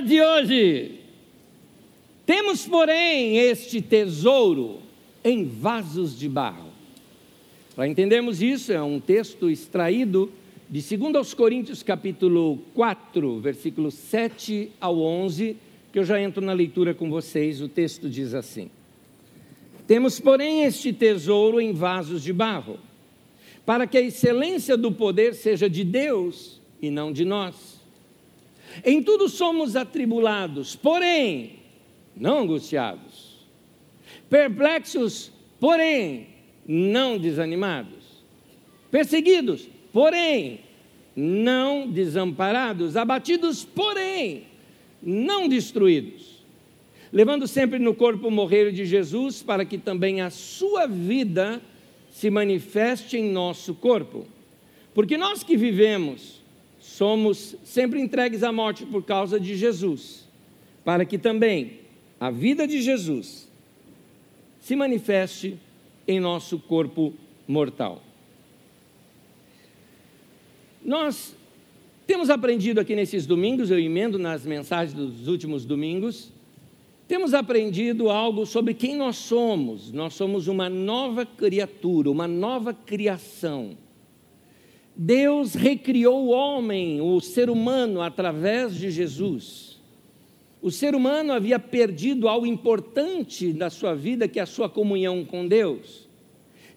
de hoje. Temos, porém, este tesouro em vasos de barro. Para entendermos isso, é um texto extraído de 2 Coríntios capítulo 4, versículos 7 ao 11, que eu já entro na leitura com vocês, o texto diz assim: Temos, porém, este tesouro em vasos de barro, para que a excelência do poder seja de Deus e não de nós. Em tudo somos atribulados, porém, não angustiados, perplexos, porém, não desanimados, perseguidos, porém, não desamparados, abatidos, porém, não destruídos, levando sempre no corpo morrer de Jesus, para que também a sua vida se manifeste em nosso corpo. Porque nós que vivemos, somos sempre entregues à morte por causa de Jesus, para que também a vida de Jesus se manifeste em nosso corpo mortal. Nós temos aprendido aqui nesses domingos, eu emendo nas mensagens dos últimos domingos, temos aprendido algo sobre quem nós somos. Nós somos uma nova criatura, uma nova criação. Deus recriou o homem, o ser humano, através de Jesus. O ser humano havia perdido algo importante da sua vida, que é a sua comunhão com Deus.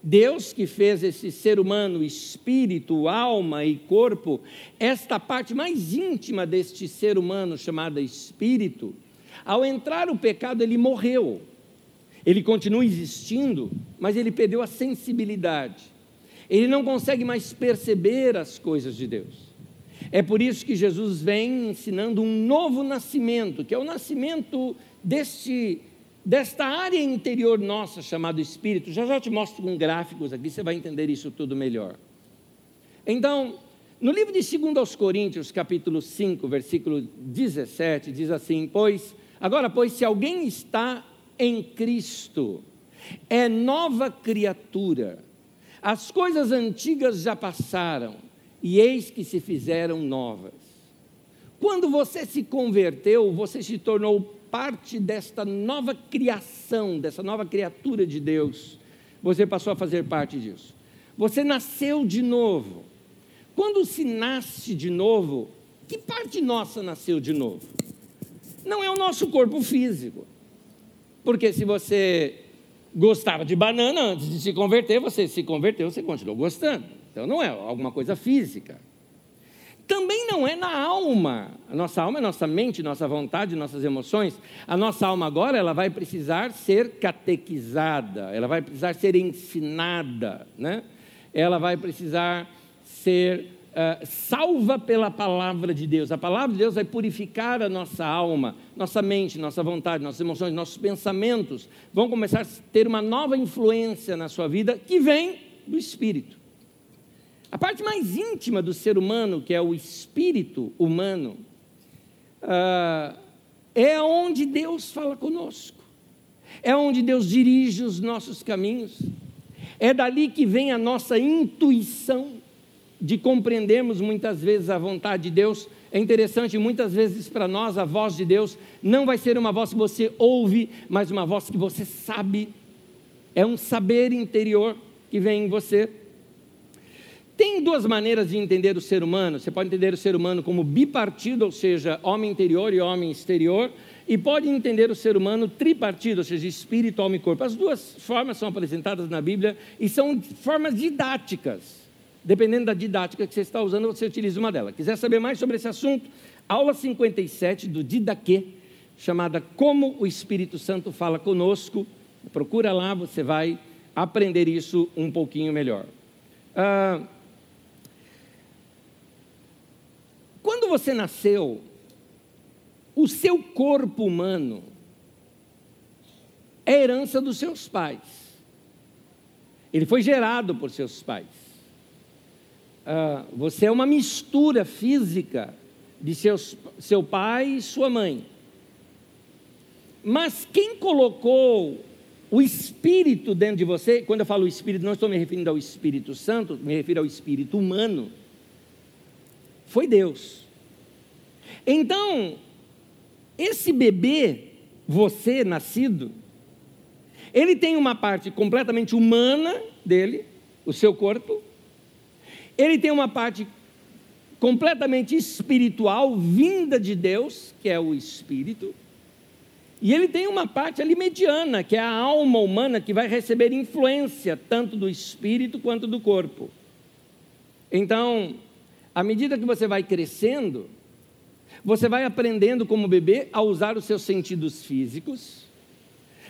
Deus que fez esse ser humano, espírito, alma e corpo, esta parte mais íntima deste ser humano chamada espírito, ao entrar o pecado, ele morreu. Ele continua existindo, mas ele perdeu a sensibilidade. Ele não consegue mais perceber as coisas de Deus. É por isso que Jesus vem ensinando um novo nascimento, que é o nascimento deste desta área interior nossa chamada espírito. Já já te mostro com gráficos aqui, você vai entender isso tudo melhor. Então, no livro de 2 aos Coríntios, capítulo 5, versículo 17, diz assim: "Pois agora, pois se alguém está em Cristo, é nova criatura. As coisas antigas já passaram, e eis que se fizeram novas." Quando você se converteu, você se tornou parte desta nova criação, dessa nova criatura de Deus, você passou a fazer parte disso. Você nasceu de novo. Quando se nasce de novo, que parte nossa nasceu de novo? Não é o nosso corpo físico. Porque se você gostava de banana antes de se converter, você se converteu, você continuou gostando. Então não é alguma coisa física também não é na alma. A nossa alma é nossa mente, nossa vontade, nossas emoções. A nossa alma agora ela vai precisar ser catequizada, ela vai precisar ser ensinada, né? ela vai precisar ser uh, salva pela palavra de Deus. A palavra de Deus vai purificar a nossa alma, nossa mente, nossa vontade, nossas emoções, nossos pensamentos. Vão começar a ter uma nova influência na sua vida que vem do Espírito. A parte mais íntima do ser humano, que é o espírito humano, uh, é onde Deus fala conosco, é onde Deus dirige os nossos caminhos, é dali que vem a nossa intuição de compreendermos muitas vezes a vontade de Deus. É interessante, muitas vezes para nós a voz de Deus não vai ser uma voz que você ouve, mas uma voz que você sabe, é um saber interior que vem em você. Tem duas maneiras de entender o ser humano. Você pode entender o ser humano como bipartido, ou seja, homem interior e homem exterior, e pode entender o ser humano tripartido, ou seja, espírito, alma e corpo. As duas formas são apresentadas na Bíblia e são formas didáticas. Dependendo da didática que você está usando, você utiliza uma delas. Quiser saber mais sobre esse assunto, aula 57 do Didaquê, chamada Como o Espírito Santo Fala Conosco. Procura lá, você vai aprender isso um pouquinho melhor. Ah, Quando você nasceu, o seu corpo humano é herança dos seus pais. Ele foi gerado por seus pais. Uh, você é uma mistura física de seus, seu pai e sua mãe. Mas quem colocou o Espírito dentro de você, quando eu falo Espírito, não estou me referindo ao Espírito Santo, me refiro ao Espírito humano foi Deus. Então, esse bebê, você nascido, ele tem uma parte completamente humana dele, o seu corpo, ele tem uma parte completamente espiritual, vinda de Deus, que é o espírito, e ele tem uma parte ali mediana, que é a alma humana, que vai receber influência tanto do espírito quanto do corpo. Então, à medida que você vai crescendo, você vai aprendendo como bebê a usar os seus sentidos físicos,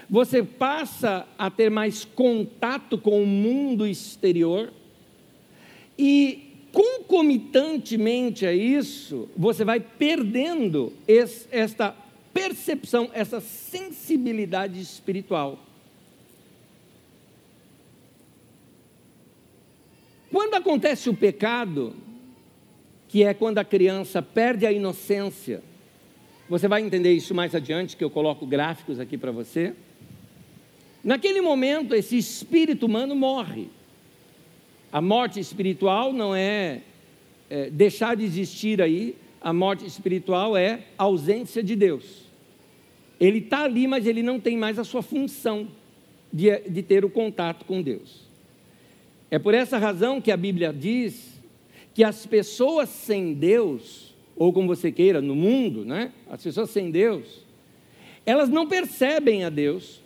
você passa a ter mais contato com o mundo exterior, e concomitantemente a isso, você vai perdendo esse, esta percepção, essa sensibilidade espiritual. Quando acontece o pecado, que é quando a criança perde a inocência, você vai entender isso mais adiante, que eu coloco gráficos aqui para você. Naquele momento, esse espírito humano morre. A morte espiritual não é, é deixar de existir aí, a morte espiritual é ausência de Deus. Ele está ali, mas ele não tem mais a sua função de, de ter o contato com Deus. É por essa razão que a Bíblia diz que as pessoas sem Deus, ou como você queira, no mundo, né? as pessoas sem Deus, elas não percebem a Deus,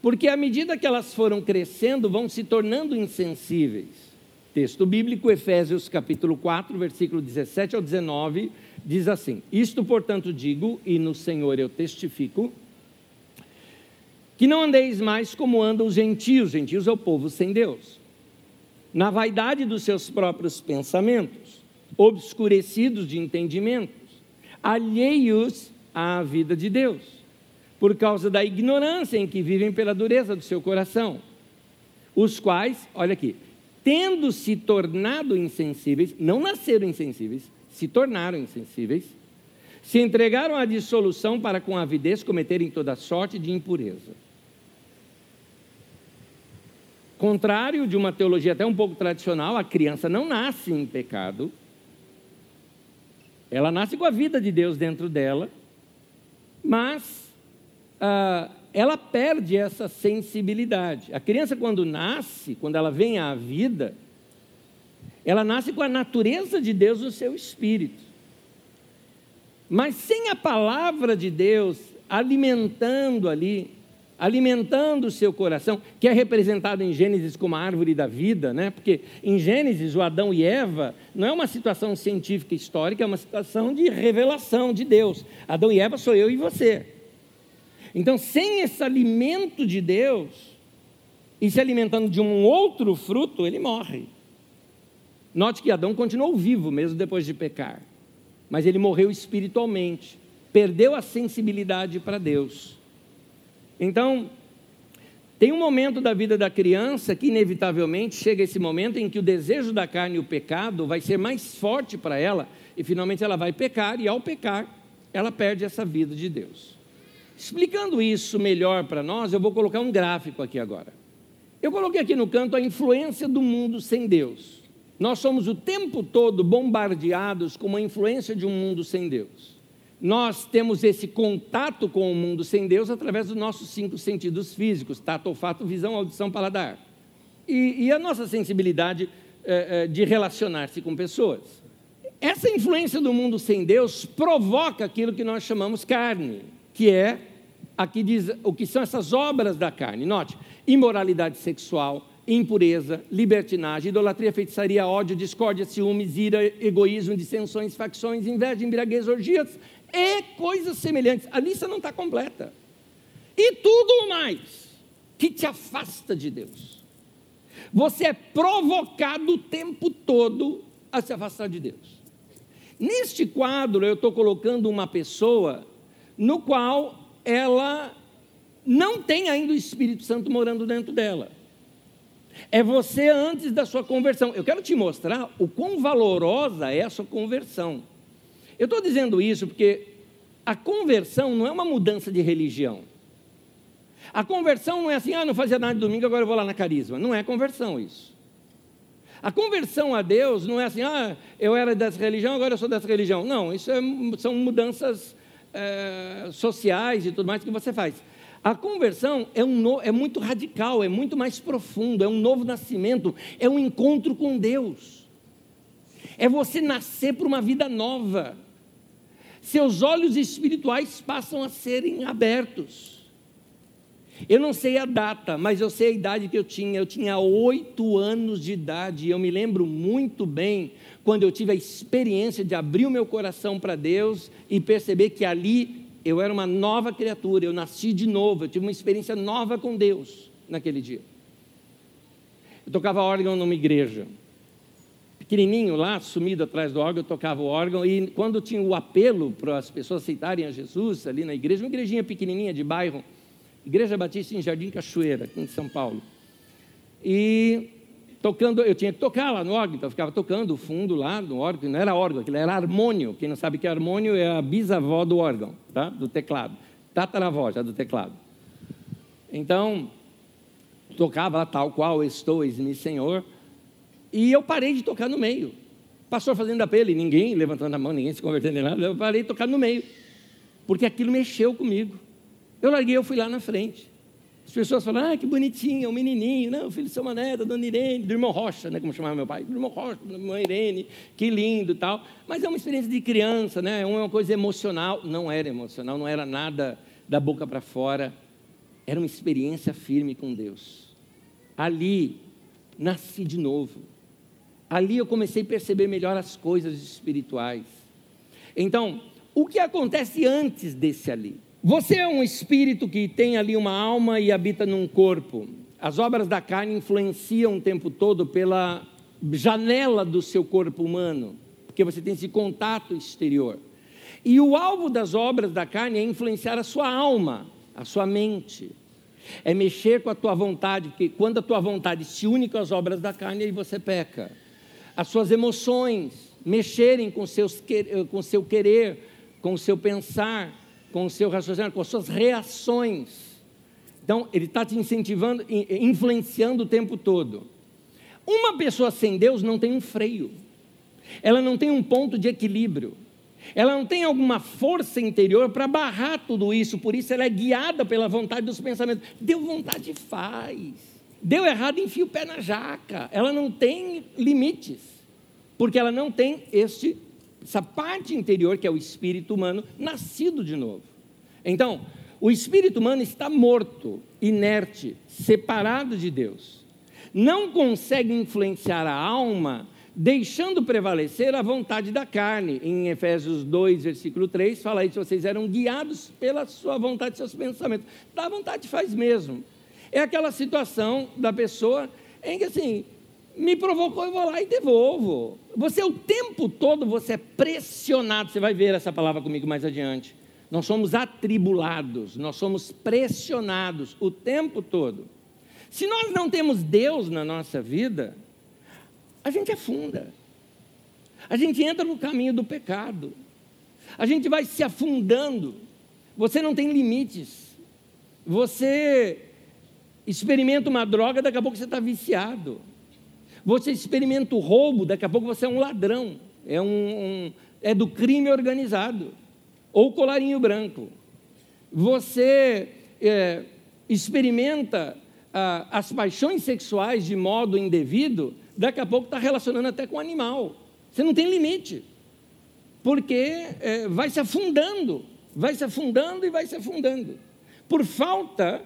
porque à medida que elas foram crescendo, vão se tornando insensíveis. Texto bíblico, Efésios capítulo 4, versículo 17 ao 19, diz assim: Isto, portanto, digo, e no Senhor eu testifico, que não andeis mais como andam os gentios, gentios é o povo sem Deus, na vaidade dos seus próprios pensamentos, obscurecidos de entendimentos, alheios à vida de Deus, por causa da ignorância em que vivem pela dureza do seu coração, os quais, olha aqui, tendo se tornado insensíveis, não nasceram insensíveis, se tornaram insensíveis, se entregaram à dissolução para com avidez cometerem toda sorte de impureza. Contrário de uma teologia até um pouco tradicional, a criança não nasce em pecado, ela nasce com a vida de Deus dentro dela, mas ah, ela perde essa sensibilidade. A criança, quando nasce, quando ela vem à vida, ela nasce com a natureza de Deus no seu espírito. Mas sem a palavra de Deus alimentando ali, alimentando o seu coração, que é representado em Gênesis como a árvore da vida, né? Porque em Gênesis o Adão e Eva não é uma situação científica histórica, é uma situação de revelação de Deus. Adão e Eva sou eu e você. Então, sem esse alimento de Deus e se alimentando de um outro fruto, ele morre. Note que Adão continuou vivo mesmo depois de pecar, mas ele morreu espiritualmente, perdeu a sensibilidade para Deus. Então, tem um momento da vida da criança que, inevitavelmente, chega esse momento em que o desejo da carne e o pecado vai ser mais forte para ela, e finalmente ela vai pecar, e ao pecar, ela perde essa vida de Deus. Explicando isso melhor para nós, eu vou colocar um gráfico aqui agora. Eu coloquei aqui no canto a influência do mundo sem Deus. Nós somos o tempo todo bombardeados com uma influência de um mundo sem Deus. Nós temos esse contato com o mundo sem Deus através dos nossos cinco sentidos físicos: tato, olfato, visão, audição, paladar. E, e a nossa sensibilidade é, é, de relacionar-se com pessoas. Essa influência do mundo sem Deus provoca aquilo que nós chamamos carne, que é, aqui diz o que são essas obras da carne. Note, imoralidade sexual, impureza, libertinagem, idolatria, feitiçaria, ódio, discórdia, ciúmes, ira, egoísmo, dissensões, facções, inveja, embriaguez, orgias e coisas semelhantes. A lista não está completa. E tudo mais que te afasta de Deus. Você é provocado o tempo todo a se afastar de Deus. Neste quadro, eu estou colocando uma pessoa no qual ela não tem ainda o Espírito Santo morando dentro dela. É você antes da sua conversão. Eu quero te mostrar o quão valorosa é a sua conversão. Eu estou dizendo isso porque a conversão não é uma mudança de religião. A conversão não é assim, ah, não fazia nada de domingo, agora eu vou lá na carisma. Não é conversão isso. A conversão a Deus não é assim, ah, eu era dessa religião, agora eu sou dessa religião. Não, isso é, são mudanças é, sociais e tudo mais que você faz. A conversão é, um no, é muito radical, é muito mais profundo, é um novo nascimento, é um encontro com Deus. É você nascer para uma vida nova. Seus olhos espirituais passam a serem abertos. Eu não sei a data, mas eu sei a idade que eu tinha. Eu tinha oito anos de idade. E eu me lembro muito bem quando eu tive a experiência de abrir o meu coração para Deus e perceber que ali eu era uma nova criatura. Eu nasci de novo. Eu tive uma experiência nova com Deus naquele dia. Eu tocava órgão numa igreja. Pequenininho lá, sumido atrás do órgão, eu tocava o órgão. E quando tinha o apelo para as pessoas aceitarem a Jesus ali na igreja, uma igrejinha pequenininha de bairro Igreja Batista em Jardim Cachoeira, aqui em São Paulo. E tocando, eu tinha que tocar lá no órgão, então eu ficava tocando o fundo lá no órgão, não era órgão, aquilo era harmônio. Quem não sabe que é harmônio é a bisavó do órgão, tá? do teclado. Tataravó já do teclado. Então, tocava tal qual estou, eis-me Senhor, e eu parei de tocar no meio. Pastor fazendo apelo, e ninguém levantando a mão, ninguém se convertendo em nada, eu parei de tocar no meio, porque aquilo mexeu comigo. Eu larguei, eu fui lá na frente. As pessoas falam, ah, que bonitinho, é um menininho, não, filho de seu Mané, da dona Irene, do irmão Rocha, né, como chamava meu pai, do irmão Rocha, da irmã Irene, que lindo tal. Mas é uma experiência de criança, né, é uma coisa emocional. Não era emocional, não era nada da boca para fora, era uma experiência firme com Deus. Ali, nasci de novo. Ali eu comecei a perceber melhor as coisas espirituais. Então, o que acontece antes desse ali? Você é um espírito que tem ali uma alma e habita num corpo. As obras da carne influenciam o tempo todo pela janela do seu corpo humano, porque você tem esse contato exterior. E o alvo das obras da carne é influenciar a sua alma, a sua mente. É mexer com a tua vontade, porque quando a tua vontade se une com as obras da carne, aí você peca. As suas emoções mexerem com, seus, com o seu querer, com o seu pensar, com o seu raciocínio, com as suas reações. Então, ele está te incentivando, influenciando o tempo todo. Uma pessoa sem Deus não tem um freio, ela não tem um ponto de equilíbrio, ela não tem alguma força interior para barrar tudo isso, por isso ela é guiada pela vontade dos pensamentos. Deu vontade, faz. Deu errado, enfia o pé na jaca. Ela não tem limites, porque ela não tem este essa parte interior que é o espírito humano nascido de novo. Então, o espírito humano está morto, inerte, separado de Deus. Não consegue influenciar a alma, deixando prevalecer a vontade da carne. Em Efésios 2, versículo 3, fala isso: vocês eram guiados pela sua vontade, seus pensamentos. Da vontade faz mesmo. É aquela situação da pessoa em que assim, me provocou, eu vou lá e devolvo. Você o tempo todo você é pressionado. Você vai ver essa palavra comigo mais adiante. Nós somos atribulados, nós somos pressionados o tempo todo. Se nós não temos Deus na nossa vida, a gente afunda. A gente entra no caminho do pecado. A gente vai se afundando. Você não tem limites. Você experimenta uma droga, daqui a pouco você está viciado. Você experimenta o roubo, daqui a pouco você é um ladrão, é, um, um é do crime organizado, ou colarinho branco. Você é, experimenta ah, as paixões sexuais de modo indevido, daqui a pouco está relacionando até com animal. Você não tem limite, porque é, vai se afundando, vai se afundando e vai se afundando, por falta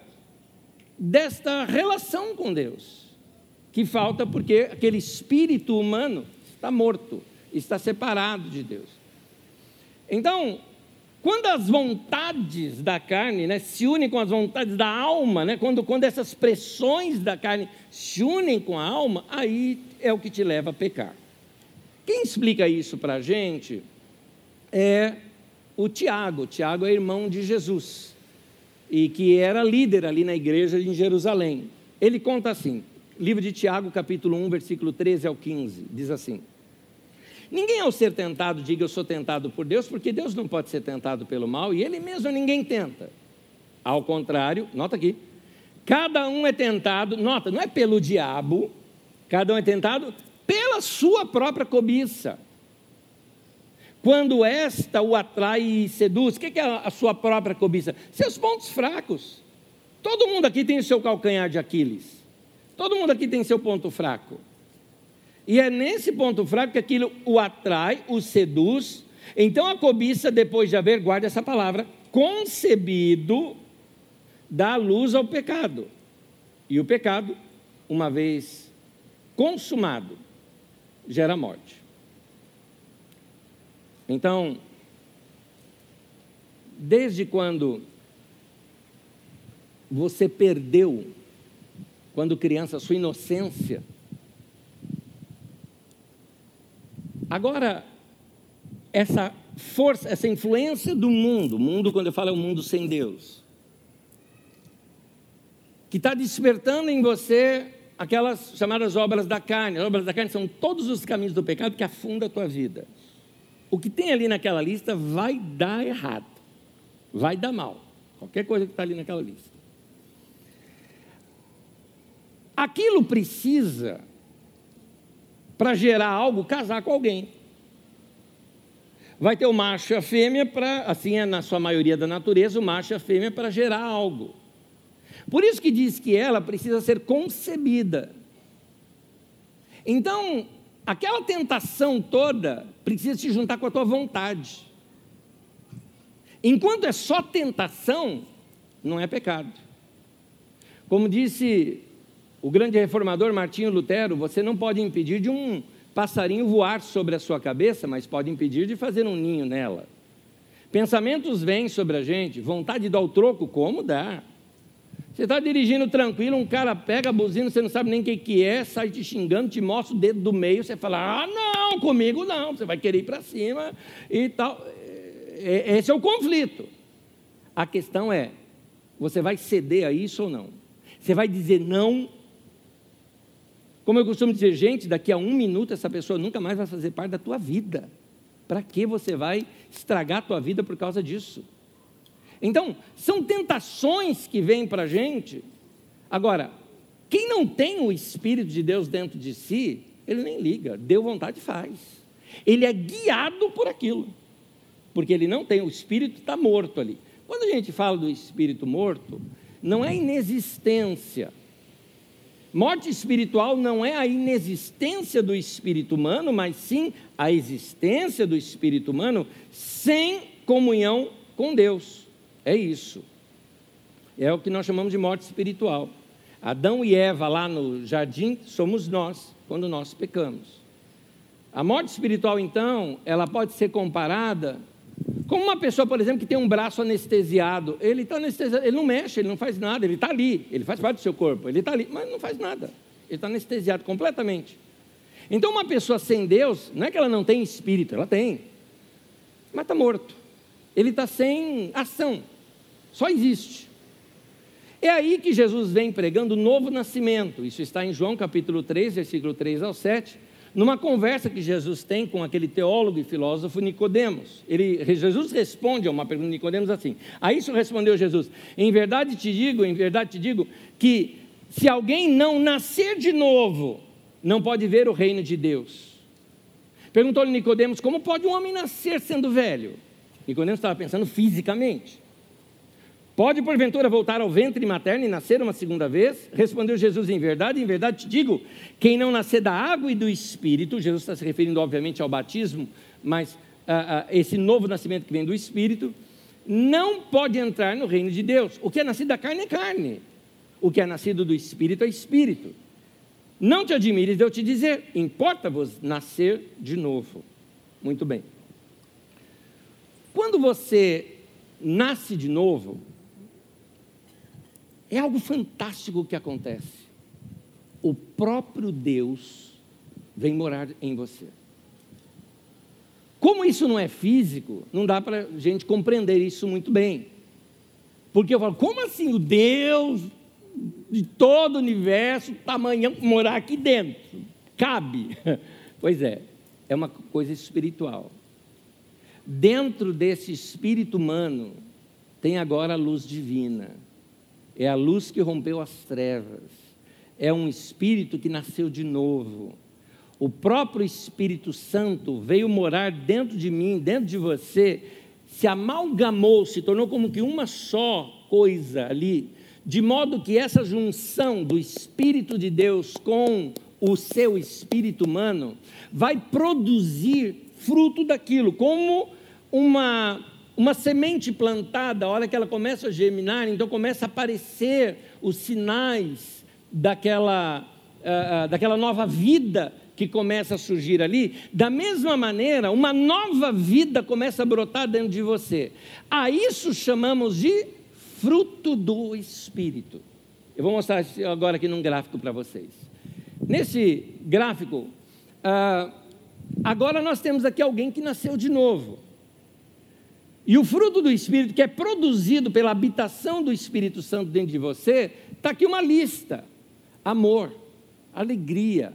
desta relação com Deus que falta porque aquele espírito humano está morto, está separado de Deus. Então, quando as vontades da carne né, se unem com as vontades da alma, né, quando, quando essas pressões da carne se unem com a alma, aí é o que te leva a pecar. Quem explica isso para a gente é o Tiago. O Tiago é irmão de Jesus e que era líder ali na igreja em Jerusalém. Ele conta assim: Livro de Tiago, capítulo 1, versículo 13 ao 15, diz assim: Ninguém ao ser tentado diga eu sou tentado por Deus, porque Deus não pode ser tentado pelo mal e ele mesmo ninguém tenta. Ao contrário, nota aqui, cada um é tentado, nota, não é pelo diabo, cada um é tentado pela sua própria cobiça. quando esta o atrai e seduz. O que é a sua própria cobiça? Seus pontos fracos. Todo mundo aqui tem o seu calcanhar de Aquiles. Todo mundo aqui tem seu ponto fraco. E é nesse ponto fraco que aquilo o atrai, o seduz. Então a cobiça, depois de haver, guarda essa palavra, concebido, dá luz ao pecado. E o pecado, uma vez consumado, gera morte. Então, desde quando você perdeu, quando criança, sua inocência, agora, essa força, essa influência do mundo, mundo, quando eu falo é o mundo sem Deus, que está despertando em você aquelas chamadas obras da carne. As obras da carne são todos os caminhos do pecado que afundam a tua vida. O que tem ali naquela lista vai dar errado, vai dar mal. Qualquer coisa que está ali naquela lista. Aquilo precisa, para gerar algo, casar com alguém. Vai ter o macho e a fêmea para, assim é na sua maioria da natureza, o macho e a fêmea para gerar algo. Por isso que diz que ela precisa ser concebida. Então, aquela tentação toda precisa se juntar com a tua vontade. Enquanto é só tentação, não é pecado. Como disse o grande reformador Martinho Lutero, você não pode impedir de um passarinho voar sobre a sua cabeça, mas pode impedir de fazer um ninho nela. Pensamentos vêm sobre a gente, vontade de dar o troco, como dá. Você está dirigindo tranquilo, um cara pega a buzina, você não sabe nem o que, que é, sai te xingando, te mostra o dedo do meio, você fala, ah, não, comigo não, você vai querer ir para cima e tal. É, é, esse é o conflito. A questão é, você vai ceder a isso ou não? Você vai dizer não? Como eu costumo dizer, gente, daqui a um minuto essa pessoa nunca mais vai fazer parte da tua vida. Para que você vai estragar a tua vida por causa disso? Então, são tentações que vêm para a gente. Agora, quem não tem o Espírito de Deus dentro de si, ele nem liga, deu vontade faz. Ele é guiado por aquilo, porque ele não tem, o Espírito está morto ali. Quando a gente fala do Espírito morto, não é inexistência. Morte espiritual não é a inexistência do espírito humano, mas sim a existência do espírito humano sem comunhão com Deus. É isso. É o que nós chamamos de morte espiritual. Adão e Eva lá no jardim somos nós, quando nós pecamos. A morte espiritual, então, ela pode ser comparada com uma pessoa, por exemplo, que tem um braço anestesiado. Ele está anestesiado, ele não mexe, ele não faz nada, ele está ali, ele faz parte do seu corpo, ele está ali, mas não faz nada. Ele está anestesiado completamente. Então, uma pessoa sem Deus, não é que ela não tem espírito, ela tem, mas está morto. Ele está sem ação. Só existe. É aí que Jesus vem pregando o novo nascimento. Isso está em João capítulo 3, versículo 3 ao 7, numa conversa que Jesus tem com aquele teólogo e filósofo Nicodemos. Ele, Jesus responde a uma pergunta de Nicodemos assim: A isso respondeu Jesus: Em verdade te digo, em verdade te digo, que se alguém não nascer de novo, não pode ver o reino de Deus. Perguntou-lhe Nicodemos: Como pode um homem nascer sendo velho? Nicodemos estava pensando fisicamente. Pode porventura voltar ao ventre materno e nascer uma segunda vez? Respondeu Jesus: Em verdade, em verdade te digo: quem não nascer da água e do espírito, Jesus está se referindo obviamente ao batismo, mas ah, ah, esse novo nascimento que vem do espírito, não pode entrar no reino de Deus. O que é nascido da carne é carne, o que é nascido do espírito é espírito. Não te admires de eu te dizer: importa-vos nascer de novo. Muito bem. Quando você nasce de novo, é algo fantástico que acontece. O próprio Deus vem morar em você. Como isso não é físico, não dá para a gente compreender isso muito bem. Porque eu falo, como assim o Deus de todo o universo, tamanho, morar aqui dentro? Cabe. Pois é, é uma coisa espiritual. Dentro desse espírito humano, tem agora a luz divina é a luz que rompeu as trevas, é um espírito que nasceu de novo. o próprio Espírito Santo veio morar dentro de mim, dentro de você, se amalgamou, se tornou como que uma só coisa ali, de modo que essa junção do Espírito de Deus com o seu espírito humano vai produzir fruto daquilo, como uma, uma semente plantada, a hora que ela começa a germinar, então começa a aparecer os sinais daquela, uh, daquela nova vida que começa a surgir ali, da mesma maneira, uma nova vida começa a brotar dentro de você. A isso chamamos de fruto do Espírito. Eu vou mostrar agora aqui num gráfico para vocês. Nesse gráfico, uh, agora nós temos aqui alguém que nasceu de novo. E o fruto do Espírito, que é produzido pela habitação do Espírito Santo dentro de você, está aqui uma lista: amor, alegria,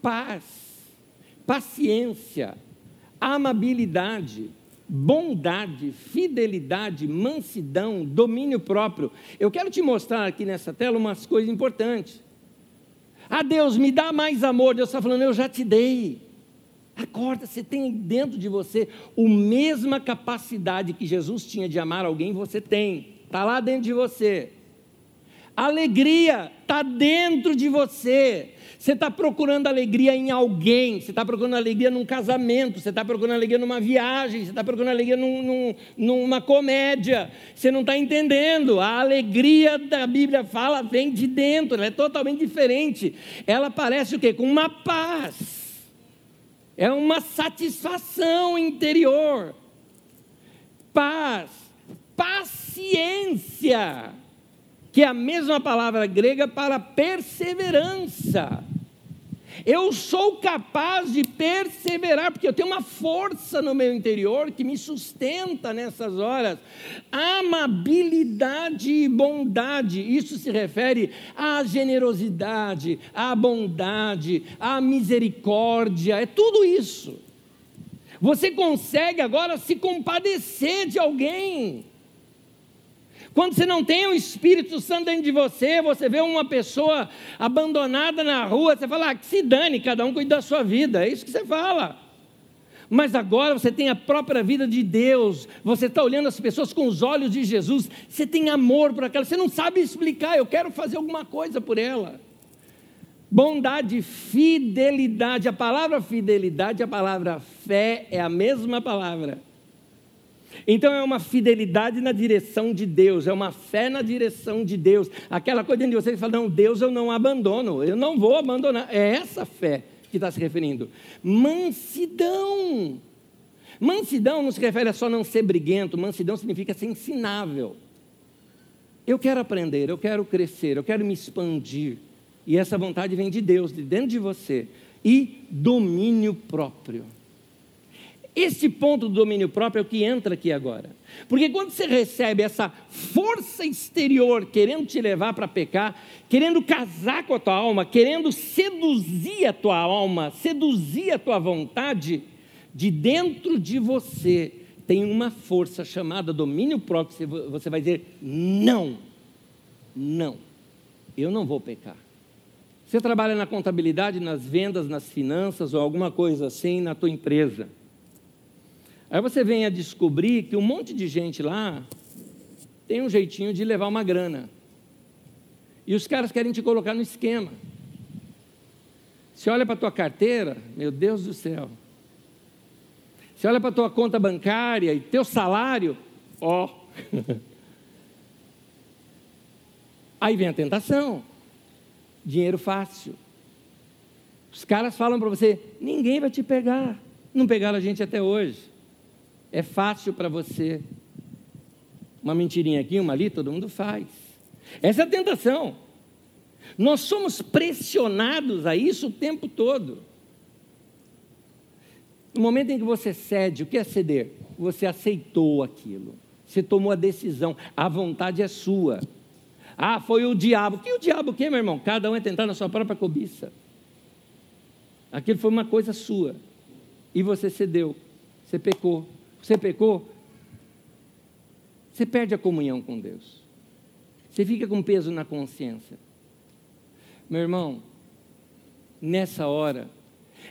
paz, paciência, amabilidade, bondade, fidelidade, mansidão, domínio próprio. Eu quero te mostrar aqui nessa tela umas coisas importantes. Ah, Deus, me dá mais amor. Deus está falando, eu já te dei. Acorda, você tem dentro de você a mesma capacidade que Jesus tinha de amar alguém, você tem. Está lá dentro de você. Alegria está dentro de você. Você está procurando alegria em alguém, você está procurando alegria num casamento, você está procurando alegria numa viagem, você está procurando alegria num, num, numa comédia. Você não está entendendo. A alegria da Bíblia fala vem de dentro, ela é totalmente diferente. Ela parece o quê? Com uma paz é uma satisfação interior, paz, paciência, que é a mesma palavra grega para perseverança. Eu sou capaz de perseverar, porque eu tenho uma força no meu interior que me sustenta nessas horas. Amabilidade e bondade, isso se refere à generosidade, à bondade, à misericórdia, é tudo isso. Você consegue agora se compadecer de alguém. Quando você não tem o Espírito Santo dentro de você, você vê uma pessoa abandonada na rua, você fala, ah, que se dane, cada um cuida da sua vida. É isso que você fala. Mas agora você tem a própria vida de Deus, você está olhando as pessoas com os olhos de Jesus, você tem amor por aquela, você não sabe explicar, eu quero fazer alguma coisa por ela. Bondade, fidelidade, a palavra fidelidade, a palavra fé é a mesma palavra. Então é uma fidelidade na direção de Deus, é uma fé na direção de Deus. Aquela coisa de você que fala, não, Deus eu não abandono, eu não vou abandonar. É essa fé que está se referindo. Mansidão. Mansidão não se refere a só não ser briguento, mansidão significa ser ensinável. Eu quero aprender, eu quero crescer, eu quero me expandir. E essa vontade vem de Deus, de dentro de você. E domínio próprio. Esse ponto do domínio próprio é o que entra aqui agora. Porque quando você recebe essa força exterior querendo te levar para pecar, querendo casar com a tua alma, querendo seduzir a tua alma, seduzir a tua vontade, de dentro de você tem uma força chamada domínio próprio, você vai dizer: não, não, eu não vou pecar. Você trabalha na contabilidade, nas vendas, nas finanças ou alguma coisa assim na tua empresa. Aí você vem a descobrir que um monte de gente lá tem um jeitinho de levar uma grana. E os caras querem te colocar no esquema. Você olha para a tua carteira, meu Deus do céu. Você olha para a tua conta bancária e teu salário, ó. Aí vem a tentação. Dinheiro fácil. Os caras falam para você: ninguém vai te pegar. Não pegaram a gente até hoje. É fácil para você. Uma mentirinha aqui, uma ali, todo mundo faz. Essa é a tentação. Nós somos pressionados a isso o tempo todo. No momento em que você cede, o que é ceder? Você aceitou aquilo. Você tomou a decisão. A vontade é sua. Ah, foi o diabo. Que o diabo o quê, meu irmão? Cada um é tentar na sua própria cobiça. Aquilo foi uma coisa sua. E você cedeu. Você pecou. Você pecou? Você perde a comunhão com Deus. Você fica com peso na consciência. Meu irmão, nessa hora,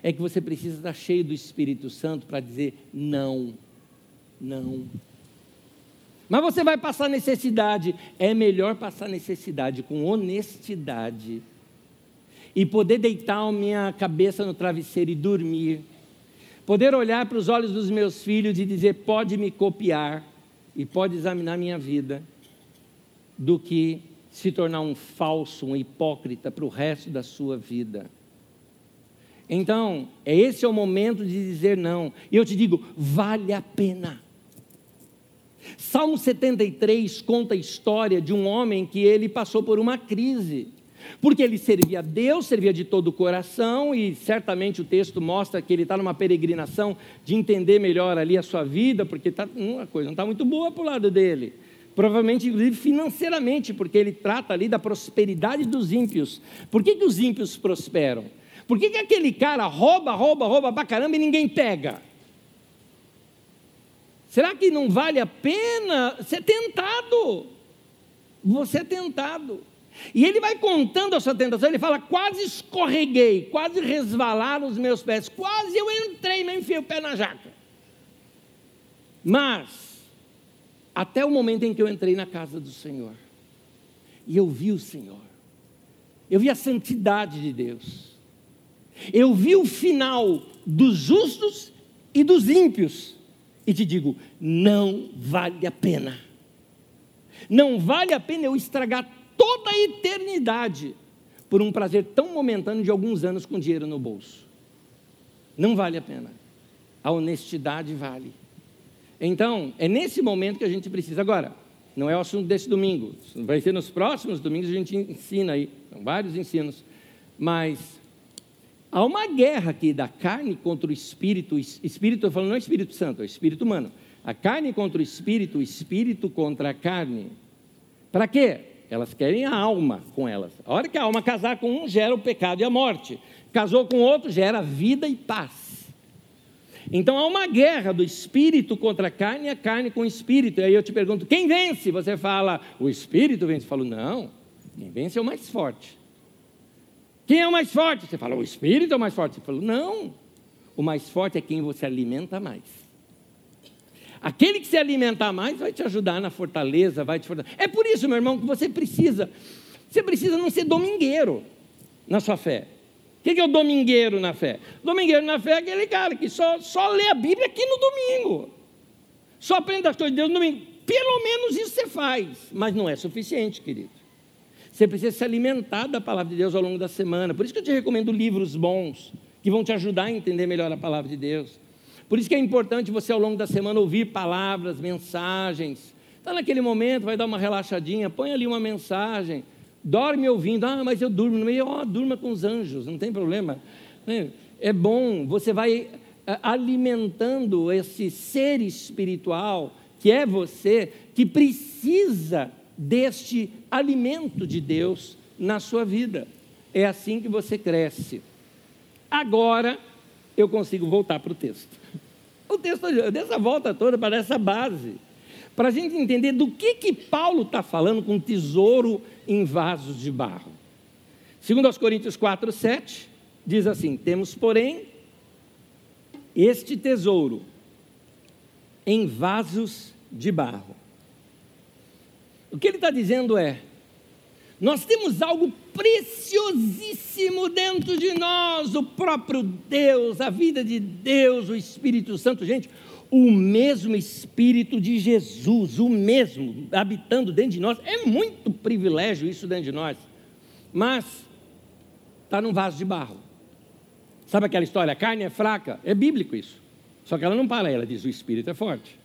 é que você precisa estar cheio do Espírito Santo para dizer não, não. Mas você vai passar necessidade, é melhor passar necessidade com honestidade e poder deitar a minha cabeça no travesseiro e dormir. Poder olhar para os olhos dos meus filhos e dizer: pode me copiar e pode examinar minha vida, do que se tornar um falso, um hipócrita para o resto da sua vida. Então, é esse é o momento de dizer não. E eu te digo, vale a pena. Salmo 73 conta a história de um homem que ele passou por uma crise. Porque ele servia a Deus, servia de todo o coração, e certamente o texto mostra que ele está numa peregrinação de entender melhor ali a sua vida, porque tá, uma coisa não está muito boa para o lado dele. Provavelmente, inclusive, financeiramente, porque ele trata ali da prosperidade dos ímpios. Por que, que os ímpios prosperam? Por que, que aquele cara rouba, rouba, rouba pra caramba e ninguém pega? Será que não vale a pena ser tentado? Você é tentado. E ele vai contando a sua tentação, ele fala: quase escorreguei, quase resvalaram os meus pés, quase eu entrei, me enfiei o pé na jaca. Mas, até o momento em que eu entrei na casa do Senhor, e eu vi o Senhor, eu vi a santidade de Deus, eu vi o final dos justos e dos ímpios, e te digo: não vale a pena. Não vale a pena eu estragar toda a eternidade por um prazer tão momentâneo de alguns anos com dinheiro no bolso. Não vale a pena. A honestidade vale. Então, é nesse momento que a gente precisa. Agora, não é o assunto desse domingo. Vai ser nos próximos domingos a gente ensina aí. São vários ensinos. Mas há uma guerra aqui da carne contra o espírito. Espírito, eu falo não é Espírito Santo, é Espírito humano. A carne contra o espírito, o espírito contra a carne. Para quê? Elas querem a alma com elas. A hora que a alma casar com um, gera o pecado e a morte. Casou com outro, gera vida e paz. Então há uma guerra do espírito contra a carne e a carne com o espírito. E aí eu te pergunto: quem vence? Você fala, o espírito vence. Eu falo, não, quem vence é o mais forte. Quem é o mais forte? Você fala, o espírito é o mais forte. Você fala, não, o mais forte é quem você alimenta mais. Aquele que se alimentar mais vai te ajudar na fortaleza, vai te fortalecer. É por isso, meu irmão, que você precisa, você precisa não ser domingueiro na sua fé. O que é o domingueiro na fé? Domingueiro na fé é aquele cara que só, só lê a Bíblia aqui no domingo. Só aprende as coisas de Deus no domingo. Pelo menos isso você faz, mas não é suficiente, querido. Você precisa se alimentar da palavra de Deus ao longo da semana. Por isso que eu te recomendo livros bons, que vão te ajudar a entender melhor a palavra de Deus. Por isso que é importante você ao longo da semana ouvir palavras, mensagens. Está naquele momento, vai dar uma relaxadinha, põe ali uma mensagem, dorme ouvindo. Ah, mas eu durmo no meio, ó, oh, durma com os anjos, não tem problema. É, é bom, você vai é, alimentando esse ser espiritual que é você, que precisa deste alimento de Deus na sua vida. É assim que você cresce. Agora, eu consigo voltar para o texto. O texto dessa volta toda para essa base, para a gente entender do que que Paulo está falando com tesouro em vasos de barro. Segundo aos Coríntios 4, 7, diz assim: temos, porém, este tesouro em vasos de barro. O que ele está dizendo é: nós temos algo preciosíssimo dentro de nós, o próprio Deus, a vida de Deus, o Espírito Santo. Gente, o mesmo Espírito de Jesus, o mesmo, habitando dentro de nós. É muito privilégio isso dentro de nós. Mas está num vaso de barro. Sabe aquela história? A carne é fraca? É bíblico isso. Só que ela não para, ela diz: o Espírito é forte.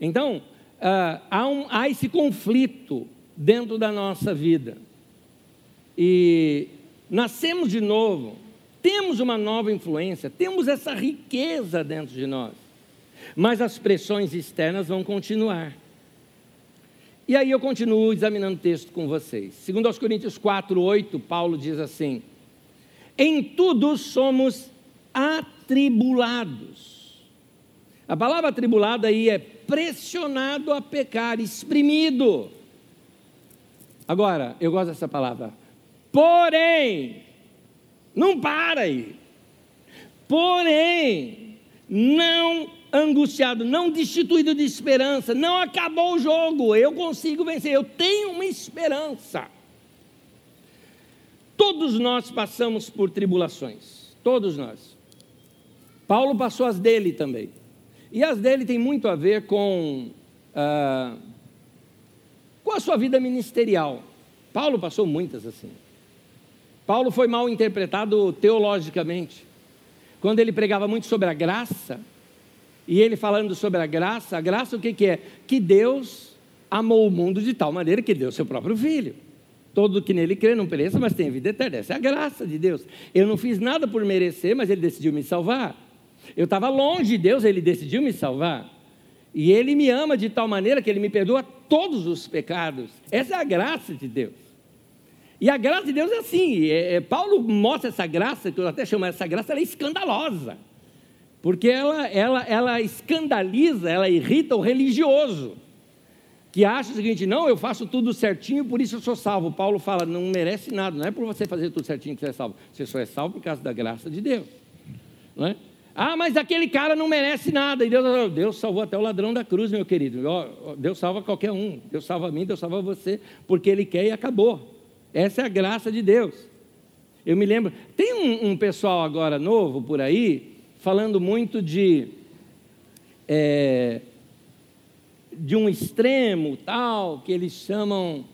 Então, uh, há, um, há esse conflito dentro da nossa vida. E nascemos de novo, temos uma nova influência, temos essa riqueza dentro de nós. Mas as pressões externas vão continuar. E aí eu continuo examinando o texto com vocês. Segundo aos Coríntios 4, 8, Paulo diz assim: Em tudo somos atribulados. A palavra atribulado aí é pressionado a pecar, exprimido. Agora, eu gosto dessa palavra. Porém, não para aí. porém, não angustiado, não destituído de esperança, não acabou o jogo, eu consigo vencer, eu tenho uma esperança. Todos nós passamos por tribulações, todos nós. Paulo passou as dele também. E as dele tem muito a ver com, ah, com a sua vida ministerial. Paulo passou muitas assim. Paulo foi mal interpretado teologicamente. Quando ele pregava muito sobre a graça, e ele falando sobre a graça, a graça o que, que é? Que Deus amou o mundo de tal maneira que deu seu próprio filho. Todo que nele crê não pereça, mas tem vida eterna. Essa é a graça de Deus. Eu não fiz nada por merecer, mas ele decidiu me salvar. Eu estava longe de Deus, ele decidiu me salvar. E ele me ama de tal maneira que ele me perdoa todos os pecados. Essa é a graça de Deus. E a graça de Deus é assim. É, é, Paulo mostra essa graça, que eu até chamo essa graça, ela é escandalosa. Porque ela, ela, ela escandaliza, ela irrita o religioso. Que acha o seguinte: não, eu faço tudo certinho, por isso eu sou salvo. Paulo fala: não merece nada, não é por você fazer tudo certinho que você é salvo. Você só é salvo por causa da graça de Deus. Não é? Ah, mas aquele cara não merece nada. E Deus, Deus salvou até o ladrão da cruz, meu querido. Deus salva qualquer um. Deus salva a mim, Deus salva você, porque Ele quer e acabou. Essa é a graça de Deus. Eu me lembro, tem um, um pessoal agora novo por aí, falando muito de, é, de um extremo tal, que eles chamam.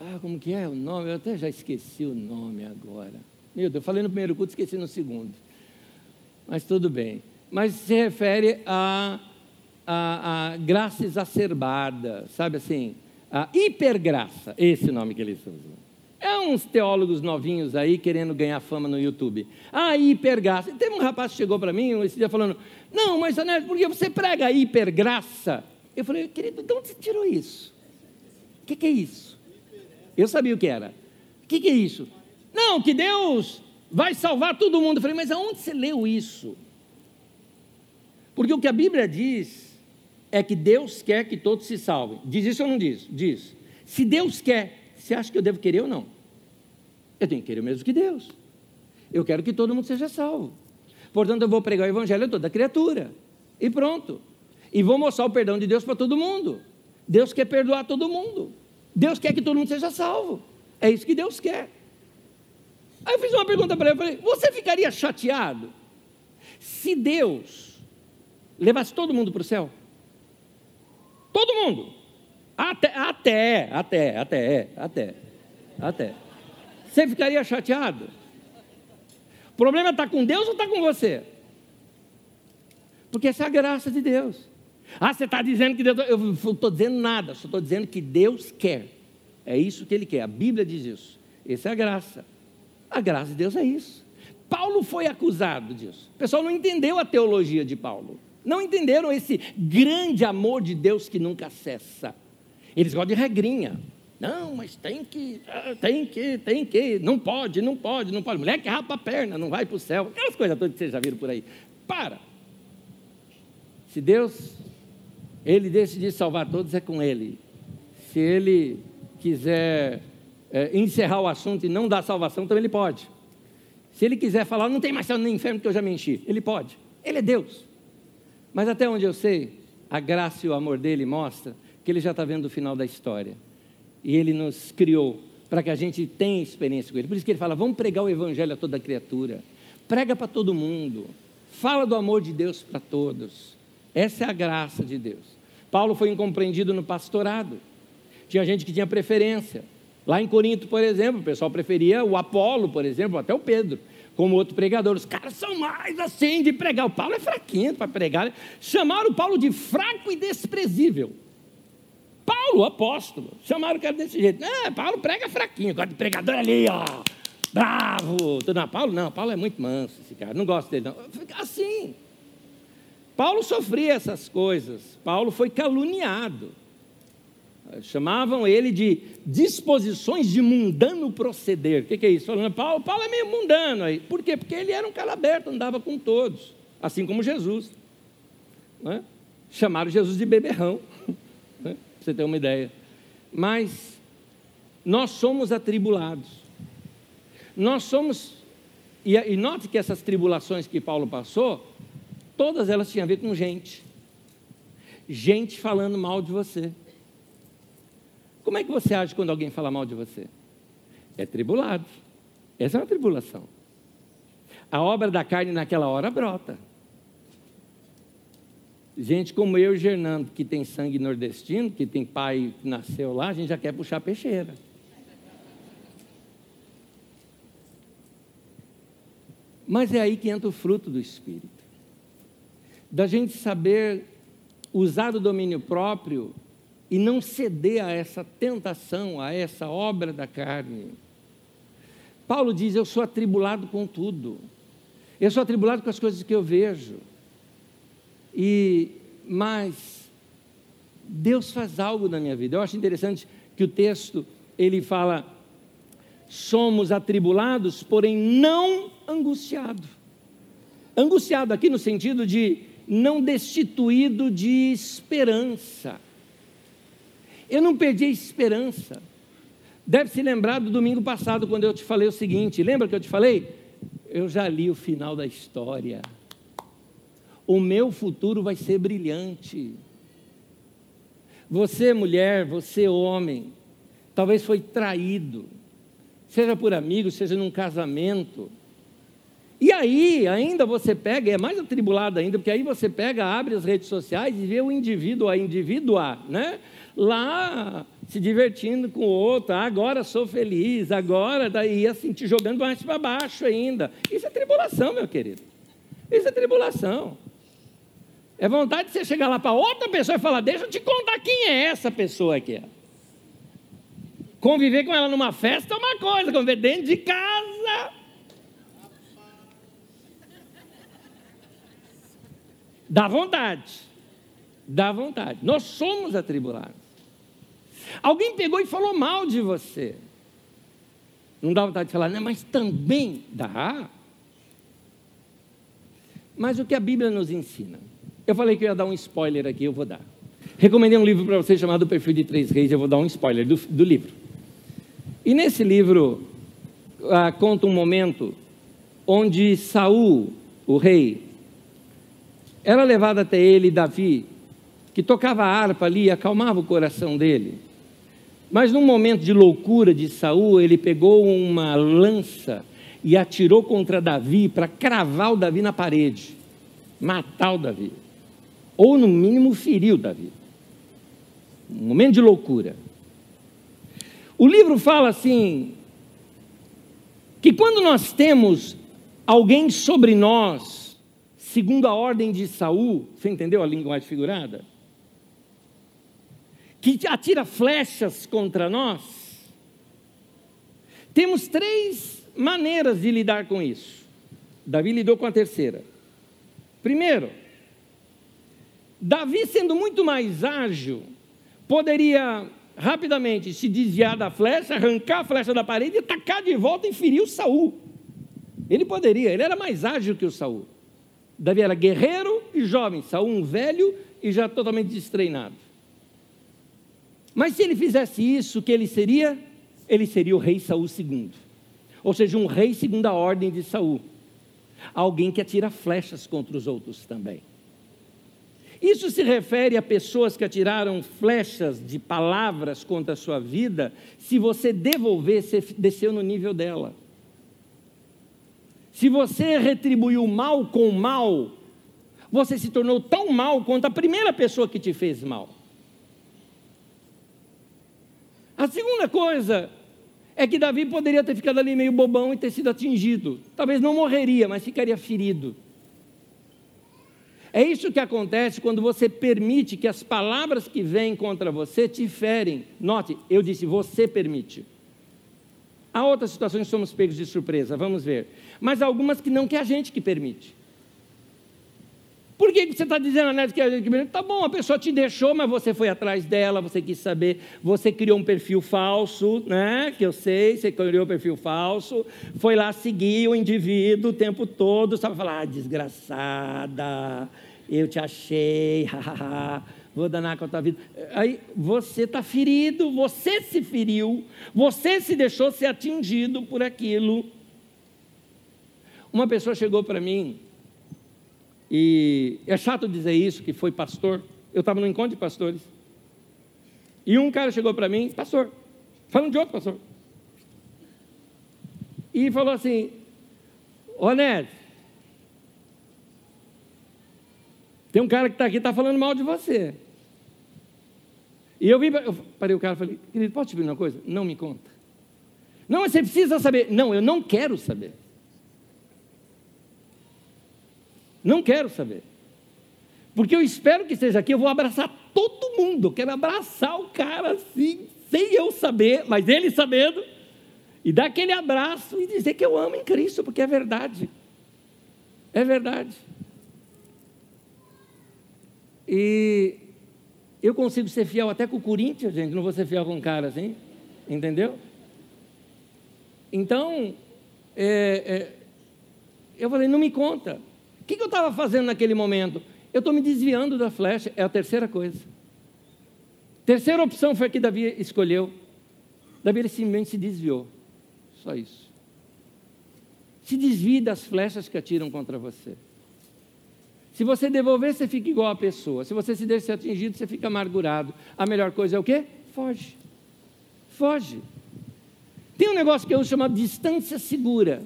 Ah, como que é o nome? Eu até já esqueci o nome agora. Meu Deus, eu falei no primeiro culto, esqueci no segundo. Mas tudo bem. Mas se refere a, a, a graça exacerbada, sabe assim? A hipergraça, esse nome que eles usam. É uns teólogos novinhos aí querendo ganhar fama no YouTube. Ah, hipergraça. Teve um rapaz que chegou para mim esse dia falando: Não, mas Anélio, por que você prega hipergraça? Eu falei, querido, de onde você tirou isso? O que, que, é isso? Eu sabia o que era. O que, que é isso? Não, que Deus vai salvar todo mundo. Eu falei, mas aonde você leu isso? Porque o que a Bíblia diz é que Deus quer que todos se salvem. Diz isso ou não diz? Diz. Se Deus quer você acha que eu devo querer ou não? Eu tenho que querer o mesmo que Deus. Eu quero que todo mundo seja salvo. Portanto, eu vou pregar o evangelho a toda criatura. E pronto. E vou mostrar o perdão de Deus para todo mundo. Deus quer perdoar todo mundo. Deus quer que todo mundo seja salvo. É isso que Deus quer. Aí eu fiz uma pergunta para ele, eu falei, você ficaria chateado se Deus levasse todo mundo para o céu? Todo mundo. Até, até, até, até, até, até. Você ficaria chateado? O problema está com Deus ou está com você? Porque essa é a graça de Deus. Ah, você está dizendo que Deus. Eu não estou dizendo nada, só estou dizendo que Deus quer. É isso que Ele quer. A Bíblia diz isso. Essa é a graça. A graça de Deus é isso. Paulo foi acusado disso. O pessoal não entendeu a teologia de Paulo. Não entenderam esse grande amor de Deus que nunca cessa. Eles gostam de regrinha. Não, mas tem que, ah, tem que, tem que, não pode, não pode, não pode. Mulher que rapa a perna, não vai para o céu. Aquelas coisas todas que vocês já viram por aí. Para. Se Deus, Ele decidir salvar todos, é com Ele. Se Ele quiser é, encerrar o assunto e não dar salvação, também Ele pode. Se Ele quiser falar, não tem mais céu no inferno que eu já me enchi. Ele pode. Ele é Deus. Mas até onde eu sei, a graça e o amor dele mostra que ele já está vendo o final da história. E ele nos criou para que a gente tenha experiência com ele. Por isso que ele fala: vamos pregar o evangelho a toda criatura. Prega para todo mundo. Fala do amor de Deus para todos. Essa é a graça de Deus. Paulo foi incompreendido no pastorado. Tinha gente que tinha preferência. Lá em Corinto, por exemplo, o pessoal preferia o Apolo, por exemplo, até o Pedro, como outro pregador. Os caras são mais assim de pregar. O Paulo é fraquinho para pregar. Chamaram o Paulo de fraco e desprezível. Paulo, apóstolo. Chamaram o cara desse jeito. É, Paulo prega fraquinho, gosta de pregador ali, ó. Bravo. Não, Paulo não, Paulo é muito manso, esse cara. Não gosto dele, não. Assim. Paulo sofria essas coisas. Paulo foi caluniado. Chamavam ele de disposições de mundano proceder. O que, que é isso? Falando, Paulo, Paulo é meio mundano aí. Por quê? Porque ele era um cara aberto, andava com todos. Assim como Jesus. É? Chamaram Jesus de beberrão para você ter uma ideia. Mas nós somos atribulados. Nós somos E, e note que essas tribulações que Paulo passou, todas elas tinham a ver com gente. Gente falando mal de você. Como é que você age quando alguém fala mal de você? É tribulado. Essa é uma tribulação. A obra da carne naquela hora brota. Gente como eu e Gernando, que tem sangue nordestino, que tem pai que nasceu lá, a gente já quer puxar peixeira. Mas é aí que entra o fruto do Espírito. Da gente saber usar o domínio próprio e não ceder a essa tentação, a essa obra da carne. Paulo diz: Eu sou atribulado com tudo. Eu sou atribulado com as coisas que eu vejo. E mas Deus faz algo na minha vida. Eu acho interessante que o texto ele fala somos atribulados, porém não angustiado. Angustiado aqui no sentido de não destituído de esperança. Eu não perdi a esperança. Deve se lembrar do domingo passado, quando eu te falei o seguinte: lembra que eu te falei? Eu já li o final da história. O meu futuro vai ser brilhante. Você, mulher, você, homem, talvez foi traído seja por amigos, seja num casamento. E aí, ainda você pega, é mais atribulado ainda, porque aí você pega, abre as redes sociais e vê o indivíduo, a indivídua, né? Lá se divertindo com o outro, ah, agora sou feliz, agora daí assim, te jogando mais para baixo ainda. Isso é tribulação, meu querido. Isso é tribulação. É vontade de você chegar lá para outra pessoa e falar: Deixa eu te contar quem é essa pessoa aqui. Conviver com ela numa festa é uma coisa, conviver dentro de casa. Dá vontade. Dá vontade. Nós somos atribulados. Alguém pegou e falou mal de você. Não dá vontade de falar, não, mas também dá. Mas o que a Bíblia nos ensina? Eu falei que eu ia dar um spoiler aqui, eu vou dar. Recomendei um livro para você chamado O Perfil de Três Reis, eu vou dar um spoiler do, do livro. E nesse livro ah, conta um momento onde Saul, o rei, era levado até ele Davi, que tocava a harpa ali e acalmava o coração dele. Mas num momento de loucura de Saul, ele pegou uma lança e atirou contra Davi para cravar o Davi na parede, matar o Davi, ou no mínimo ferir o Davi. Um momento de loucura. O livro fala assim: que quando nós temos alguém sobre nós, segundo a ordem de Saul, você entendeu a linguagem figurada? Que atira flechas contra nós, temos três maneiras de lidar com isso. Davi lidou com a terceira. Primeiro, Davi, sendo muito mais ágil, poderia rapidamente se desviar da flecha, arrancar a flecha da parede e tacar de volta e ferir o Saul. Ele poderia, ele era mais ágil que o Saul. Davi era guerreiro e jovem, Saul um velho e já totalmente destreinado. Mas se ele fizesse isso, o que ele seria? Ele seria o rei Saul II. Ou seja, um rei segundo a ordem de Saul. Alguém que atira flechas contra os outros também. Isso se refere a pessoas que atiraram flechas de palavras contra a sua vida, se você devolver, você desceu no nível dela. Se você retribuiu mal com mal, você se tornou tão mal quanto a primeira pessoa que te fez mal. A segunda coisa é que Davi poderia ter ficado ali meio bobão e ter sido atingido. Talvez não morreria, mas ficaria ferido. É isso que acontece quando você permite que as palavras que vêm contra você te ferem. Note, eu disse, você permite. Há outras situações que somos pegos de surpresa, vamos ver. Mas há algumas que não que é a gente que permite. Por que você está dizendo, Anete, que a gente permite? Tá bom, a pessoa te deixou, mas você foi atrás dela, você quis saber, você criou um perfil falso, né? Que eu sei, você criou um perfil falso, foi lá seguir o indivíduo o tempo todo, sabe falar, ah, desgraçada, eu te achei, vou danar com a tua vida. Aí você está ferido, você se feriu, você se deixou ser atingido por aquilo. Uma pessoa chegou para mim, e é chato dizer isso, que foi pastor. Eu estava no encontro de pastores. E um cara chegou para mim, pastor, falando de outro pastor. E falou assim: Ô Ned, tem um cara que está aqui está falando mal de você. E eu vi, eu parei o cara e falei, querido, posso te pedir uma coisa? Não me conta. Não, você precisa saber. Não, eu não quero saber. Não quero saber. Porque eu espero que esteja aqui, eu vou abraçar todo mundo. Eu quero abraçar o cara assim, sem eu saber, mas ele sabendo, e dar aquele abraço e dizer que eu amo em Cristo, porque é verdade. É verdade. E eu consigo ser fiel até com o Corinthians, gente, não vou ser fiel com um cara assim, entendeu? Então, é, é, eu falei, não me conta. Que, que eu estava fazendo naquele momento? Eu estou me desviando da flecha, é a terceira coisa. Terceira opção foi a que Davi escolheu. Davi ele simplesmente se desviou. Só isso. Se desvie das flechas que atiram contra você. Se você devolver, você fica igual a pessoa. Se você se deixa ser atingido, você fica amargurado. A melhor coisa é o quê? Foge. Foge. Tem um negócio que eu chamo de distância segura.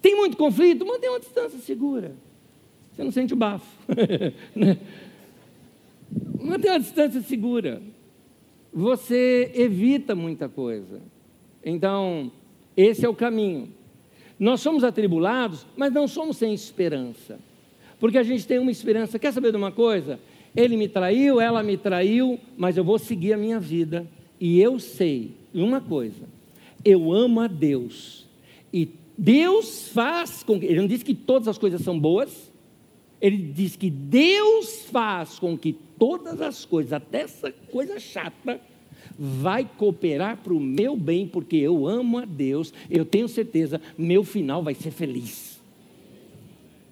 Tem muito conflito? Mantém uma distância segura. Você não sente o bafo. Né? Mantém uma distância segura. Você evita muita coisa. Então, esse é o caminho. Nós somos atribulados, mas não somos sem esperança. Porque a gente tem uma esperança. Quer saber de uma coisa? Ele me traiu, ela me traiu, mas eu vou seguir a minha vida. E eu sei uma coisa: eu amo a Deus. E Deus faz com que. Ele não diz que todas as coisas são boas. Ele diz que Deus faz com que todas as coisas, até essa coisa chata, vai cooperar para o meu bem, porque eu amo a Deus, eu tenho certeza, meu final vai ser feliz.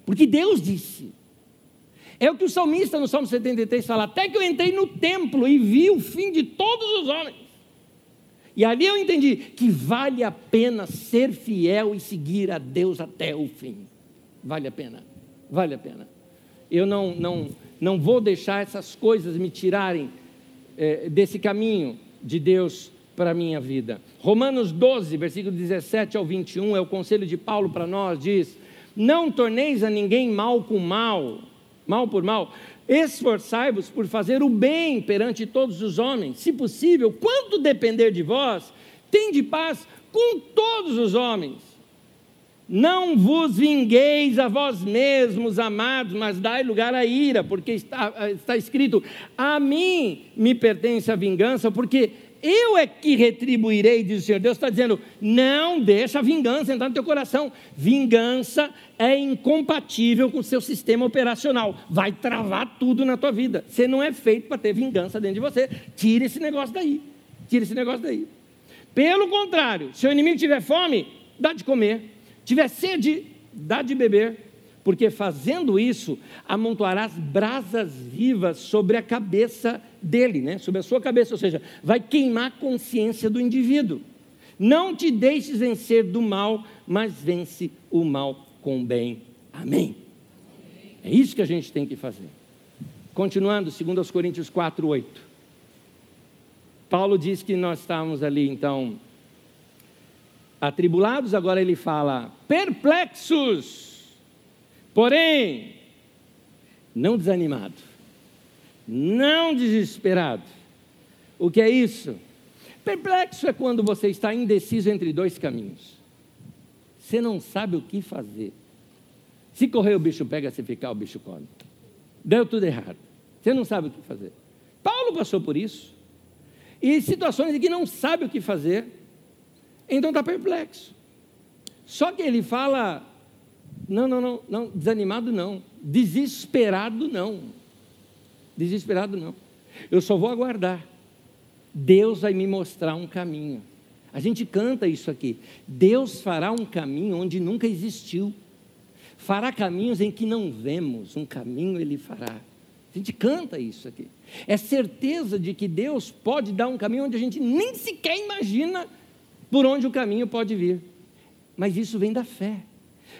Porque Deus disse. É o que o salmista no Salmo 73 fala: Até que eu entrei no templo e vi o fim de todos os homens. E ali eu entendi que vale a pena ser fiel e seguir a Deus até o fim. Vale a pena, vale a pena. Eu não, não, não vou deixar essas coisas me tirarem é, desse caminho de Deus para a minha vida. Romanos 12, versículo 17 ao 21, é o conselho de Paulo para nós, diz: Não torneis a ninguém mal com mal, mal por mal, esforçai-vos por fazer o bem perante todos os homens, se possível, quanto depender de vós, tende paz com todos os homens. Não vos vingueis a vós mesmos, amados, mas dai lugar à ira, porque está, está escrito: A mim me pertence a vingança, porque eu é que retribuirei, diz o Senhor. Deus está dizendo: não deixa a vingança entrar no teu coração. Vingança é incompatível com o seu sistema operacional. Vai travar tudo na tua vida. Você não é feito para ter vingança dentro de você. Tira esse negócio daí. Tira esse negócio daí. Pelo contrário, se o inimigo tiver fome, dá de comer tiver sede, dá de beber, porque fazendo isso, amontoarás brasas vivas sobre a cabeça dele, né? sobre a sua cabeça, ou seja, vai queimar a consciência do indivíduo. Não te deixes vencer do mal, mas vence o mal com o bem. Amém. É isso que a gente tem que fazer. Continuando, segundo aos Coríntios 4, 8. Paulo diz que nós estávamos ali, então, atribulados, agora ele fala perplexos, porém não desanimado, não desesperado. O que é isso? Perplexo é quando você está indeciso entre dois caminhos. Você não sabe o que fazer. Se correr o bicho pega, se ficar o bicho come. Deu tudo errado. Você não sabe o que fazer. Paulo passou por isso. E situações em que não sabe o que fazer, então está perplexo. Só que ele fala: não, não, não, não, desanimado não, desesperado não. Desesperado não. Eu só vou aguardar. Deus vai me mostrar um caminho. A gente canta isso aqui. Deus fará um caminho onde nunca existiu. Fará caminhos em que não vemos, um caminho ele fará. A gente canta isso aqui. É certeza de que Deus pode dar um caminho onde a gente nem sequer imagina por onde o caminho pode vir. Mas isso vem da fé.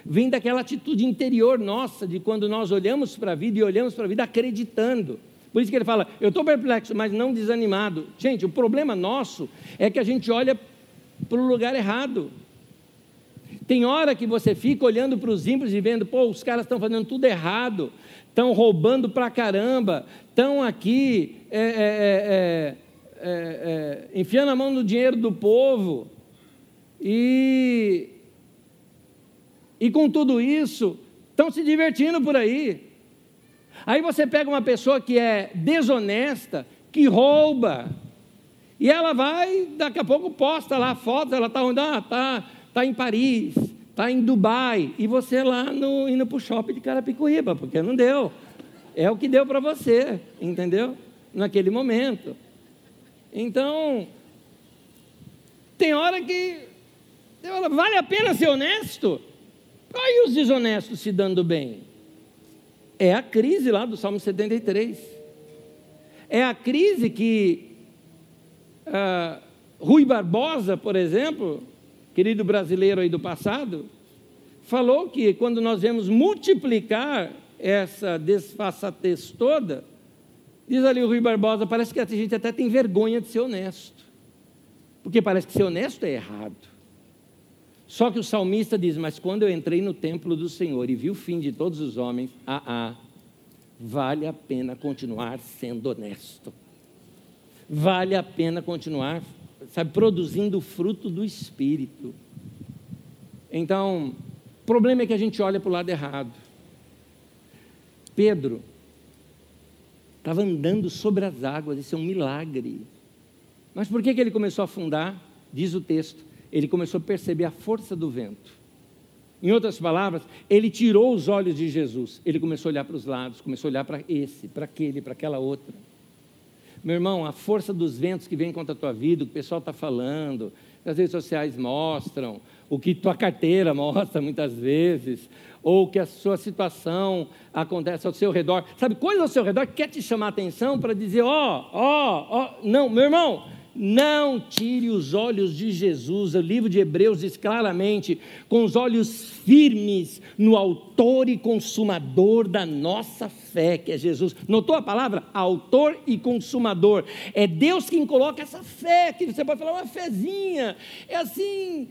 Vem daquela atitude interior nossa, de quando nós olhamos para a vida e olhamos para a vida acreditando. Por isso que ele fala, eu estou perplexo, mas não desanimado. Gente, o problema nosso é que a gente olha para o lugar errado. Tem hora que você fica olhando para os ímpios e vendo, pô, os caras estão fazendo tudo errado, estão roubando para caramba, estão aqui é, é, é, é, é, enfiando a mão no dinheiro do povo. E, e com tudo isso, estão se divertindo por aí. Aí você pega uma pessoa que é desonesta, que rouba, e ela vai, daqui a pouco posta lá fotos, ela está onde? Ah, está está em Paris, está em Dubai, e você lá no, indo para o shopping de Carapicuíba, porque não deu. É o que deu para você, entendeu? Naquele momento. Então, tem hora que vale a pena ser honesto? Olha os desonestos se dando bem. É a crise lá do Salmo 73. É a crise que uh, Rui Barbosa, por exemplo, querido brasileiro aí do passado, falou que quando nós vemos multiplicar essa desfaçatez toda, diz ali o Rui Barbosa, parece que a gente até tem vergonha de ser honesto. Porque parece que ser honesto é errado. Só que o salmista diz: Mas quando eu entrei no templo do Senhor e vi o fim de todos os homens, ah, ah, vale a pena continuar sendo honesto. Vale a pena continuar sabe, produzindo o fruto do Espírito. Então, o problema é que a gente olha para o lado errado. Pedro estava andando sobre as águas, isso é um milagre. Mas por que, que ele começou a afundar? Diz o texto, ele começou a perceber a força do vento. Em outras palavras, ele tirou os olhos de Jesus, ele começou a olhar para os lados, começou a olhar para esse, para aquele, para aquela outra. Meu irmão, a força dos ventos que vem contra a tua vida, o que o pessoal está falando, as redes sociais mostram, o que tua carteira mostra muitas vezes, ou que a sua situação acontece ao seu redor. Sabe, coisa ao seu redor que quer te chamar a atenção para dizer: ó, ó, ó, não, meu irmão, não tire os olhos de Jesus. O livro de Hebreus diz claramente: com os olhos firmes no Autor e Consumador da nossa fé, que é Jesus. Notou a palavra? Autor e Consumador. É Deus quem coloca essa fé, que você pode falar uma fezinha. É assim,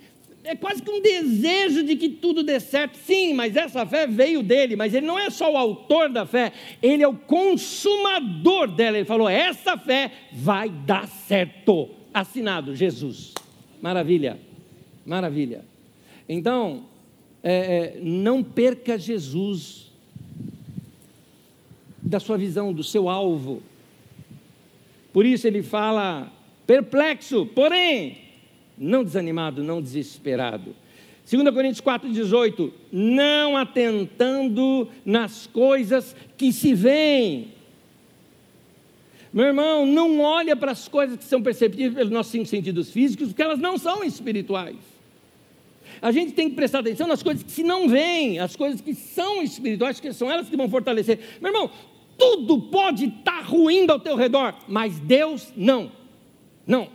é quase que um desejo de que tudo dê certo. Sim, mas essa fé veio dele, mas ele não é só o autor da fé, ele é o consumador dela. Ele falou: essa fé vai dar certo. Assinado, Jesus. Maravilha, maravilha. Então, é, é, não perca Jesus da sua visão, do seu alvo. Por isso ele fala perplexo, porém não desanimado, não desesperado. 2 Coríntios 4,18: Não atentando nas coisas que se veem. Meu irmão, não olha para as coisas que são perceptíveis pelos nossos cinco sentidos físicos, porque elas não são espirituais. A gente tem que prestar atenção nas coisas que se não veem, as coisas que são espirituais, que são elas que vão fortalecer. Meu irmão, tudo pode estar ruindo ao teu redor, mas Deus não. Não.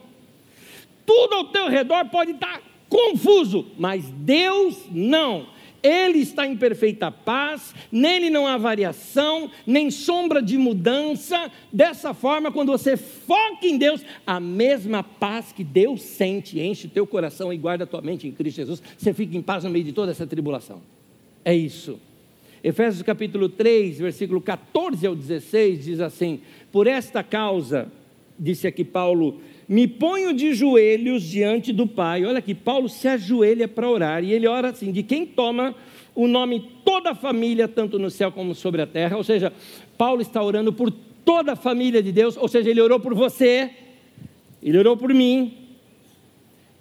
Tudo ao teu redor pode estar confuso, mas Deus não. Ele está em perfeita paz, nele não há variação, nem sombra de mudança. Dessa forma, quando você foca em Deus, a mesma paz que Deus sente, enche o teu coração e guarda a tua mente em Cristo Jesus, você fica em paz no meio de toda essa tribulação. É isso. Efésios capítulo 3, versículo 14 ao 16 diz assim: Por esta causa, disse aqui Paulo, me ponho de joelhos diante do Pai. Olha aqui, Paulo se ajoelha para orar e ele ora assim: de quem toma o nome toda a família, tanto no céu como sobre a terra. Ou seja, Paulo está orando por toda a família de Deus, ou seja, ele orou por você, ele orou por mim.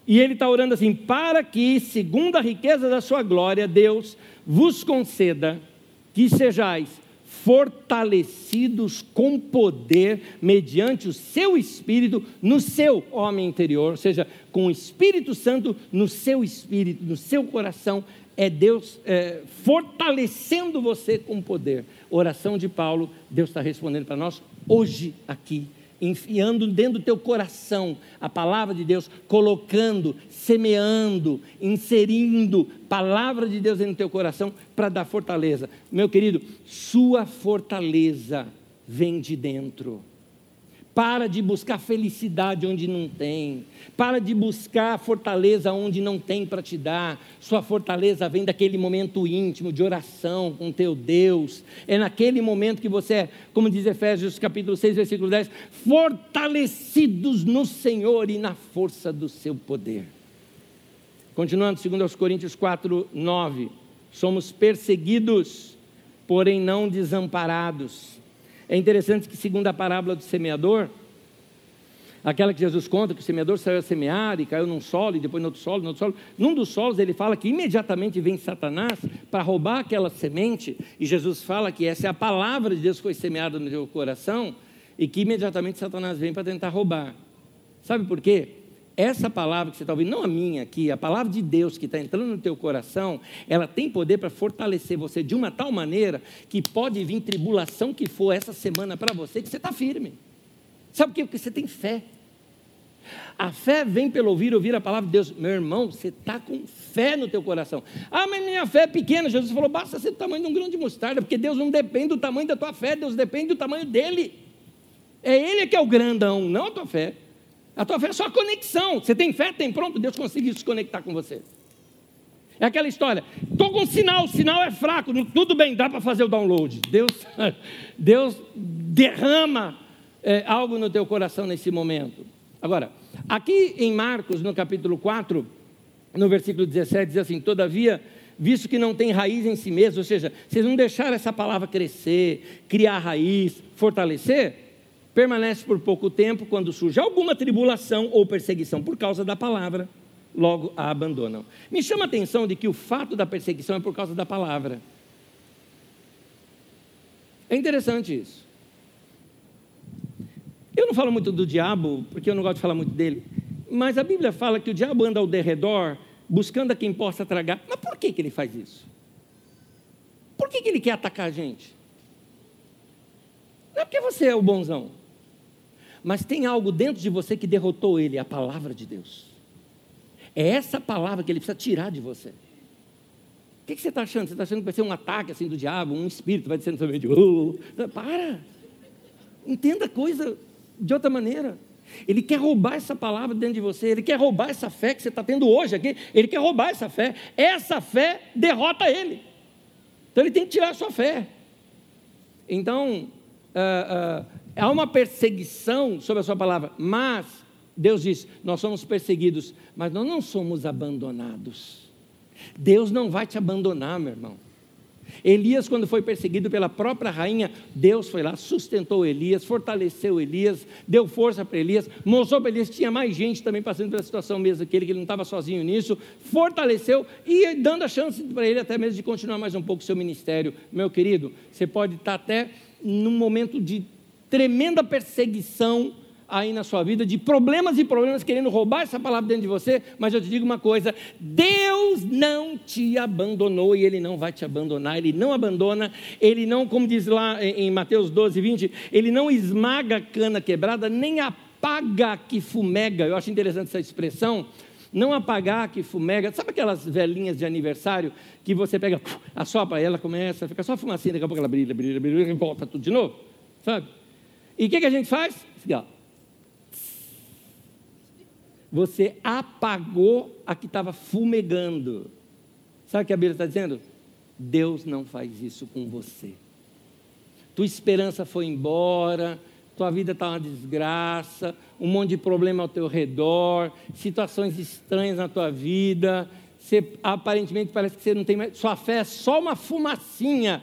E ele está orando assim: para que, segundo a riqueza da sua glória, Deus vos conceda que sejais fortalecidos com poder mediante o seu espírito no seu homem interior, ou seja, com o Espírito Santo no seu espírito, no seu coração, é Deus é, fortalecendo você com poder. Oração de Paulo, Deus está respondendo para nós hoje aqui enfiando dentro do teu coração a palavra de Deus, colocando, semeando, inserindo palavra de Deus do teu coração para dar fortaleza. Meu querido, sua fortaleza vem de dentro. Para de buscar felicidade onde não tem. Para de buscar fortaleza onde não tem para te dar. Sua fortaleza vem daquele momento íntimo de oração com teu Deus. É naquele momento que você é, como diz Efésios capítulo 6, versículo 10, fortalecidos no Senhor e na força do seu poder. Continuando, segundo aos Coríntios 4, 9. Somos perseguidos, porém não desamparados é interessante que, segundo a parábola do semeador, aquela que Jesus conta, que o semeador saiu a semear e caiu num solo, e depois no outro solo, no outro solo. Num dos solos ele fala que imediatamente vem Satanás para roubar aquela semente, e Jesus fala que essa é a palavra de Deus que foi semeada no teu coração, e que imediatamente Satanás vem para tentar roubar. Sabe por quê? Essa palavra que você está ouvindo, não a minha aqui, a palavra de Deus que está entrando no teu coração, ela tem poder para fortalecer você de uma tal maneira que pode vir tribulação que for essa semana para você, que você está firme. Sabe por quê? Porque você tem fé. A fé vem pelo ouvir, ouvir a palavra de Deus. Meu irmão, você está com fé no teu coração. Ah, mas minha fé é pequena. Jesus falou, basta ser do tamanho de um grão de mostarda, porque Deus não depende do tamanho da tua fé, Deus depende do tamanho dele. É ele que é o grandão, não a tua fé. A tua fé é só a conexão. Você tem fé, tem pronto, Deus consegue se conectar com você. É aquela história, estou com sinal, o sinal é fraco, tudo bem, dá para fazer o download. Deus, Deus derrama é, algo no teu coração nesse momento. Agora, aqui em Marcos, no capítulo 4, no versículo 17, diz assim: Todavia, visto que não tem raiz em si mesmo, ou seja, vocês não deixaram essa palavra crescer, criar raiz, fortalecer, permanece por pouco tempo, quando surge alguma tribulação ou perseguição por causa da palavra, logo a abandonam. Me chama a atenção de que o fato da perseguição é por causa da palavra. É interessante isso. Eu não falo muito do diabo, porque eu não gosto de falar muito dele, mas a Bíblia fala que o diabo anda ao derredor, buscando a quem possa tragar. Mas por que, que ele faz isso? Por que, que ele quer atacar a gente? Não é porque você é o bonzão mas tem algo dentro de você que derrotou ele, a palavra de Deus. É essa palavra que ele precisa tirar de você. O que, que você está achando? Você está achando que vai ser um ataque assim do diabo, um espírito vai descendo sobre oh, oh. Para! Entenda a coisa de outra maneira. Ele quer roubar essa palavra dentro de você, ele quer roubar essa fé que você está tendo hoje aqui, ele quer roubar essa fé. Essa fé derrota ele. Então ele tem que tirar a sua fé. Então, uh, uh, há uma perseguição sobre a sua palavra, mas Deus diz: nós somos perseguidos, mas nós não somos abandonados. Deus não vai te abandonar, meu irmão. Elias, quando foi perseguido pela própria rainha, Deus foi lá, sustentou Elias, fortaleceu Elias, deu força para Elias, mostrou para Elias tinha mais gente também passando pela situação mesmo que ele, que ele não estava sozinho nisso, fortaleceu e dando a chance para ele até mesmo de continuar mais um pouco o seu ministério. Meu querido, você pode estar até num momento de tremenda perseguição aí na sua vida, de problemas e problemas querendo roubar essa palavra dentro de você, mas eu te digo uma coisa: Deus não te abandonou e Ele não vai te abandonar, Ele não abandona, Ele não, como diz lá em Mateus 12, 20, Ele não esmaga a cana quebrada, nem apaga que fumega. Eu acho interessante essa expressão. Não apagar que fumega. Sabe aquelas velhinhas de aniversário que você pega, assopra ela, começa, fica só fumacinha, daqui a pouco ela brilha, brilha, brilha, e volta tudo de novo? Sabe? E o que, que a gente faz? Você apagou a que estava fumegando. Sabe o que a Bíblia está dizendo? Deus não faz isso com você. Tua esperança foi embora, tua vida está uma desgraça, um monte de problema ao teu redor, situações estranhas na tua vida, você, aparentemente parece que você não tem mais, sua fé é só uma fumacinha.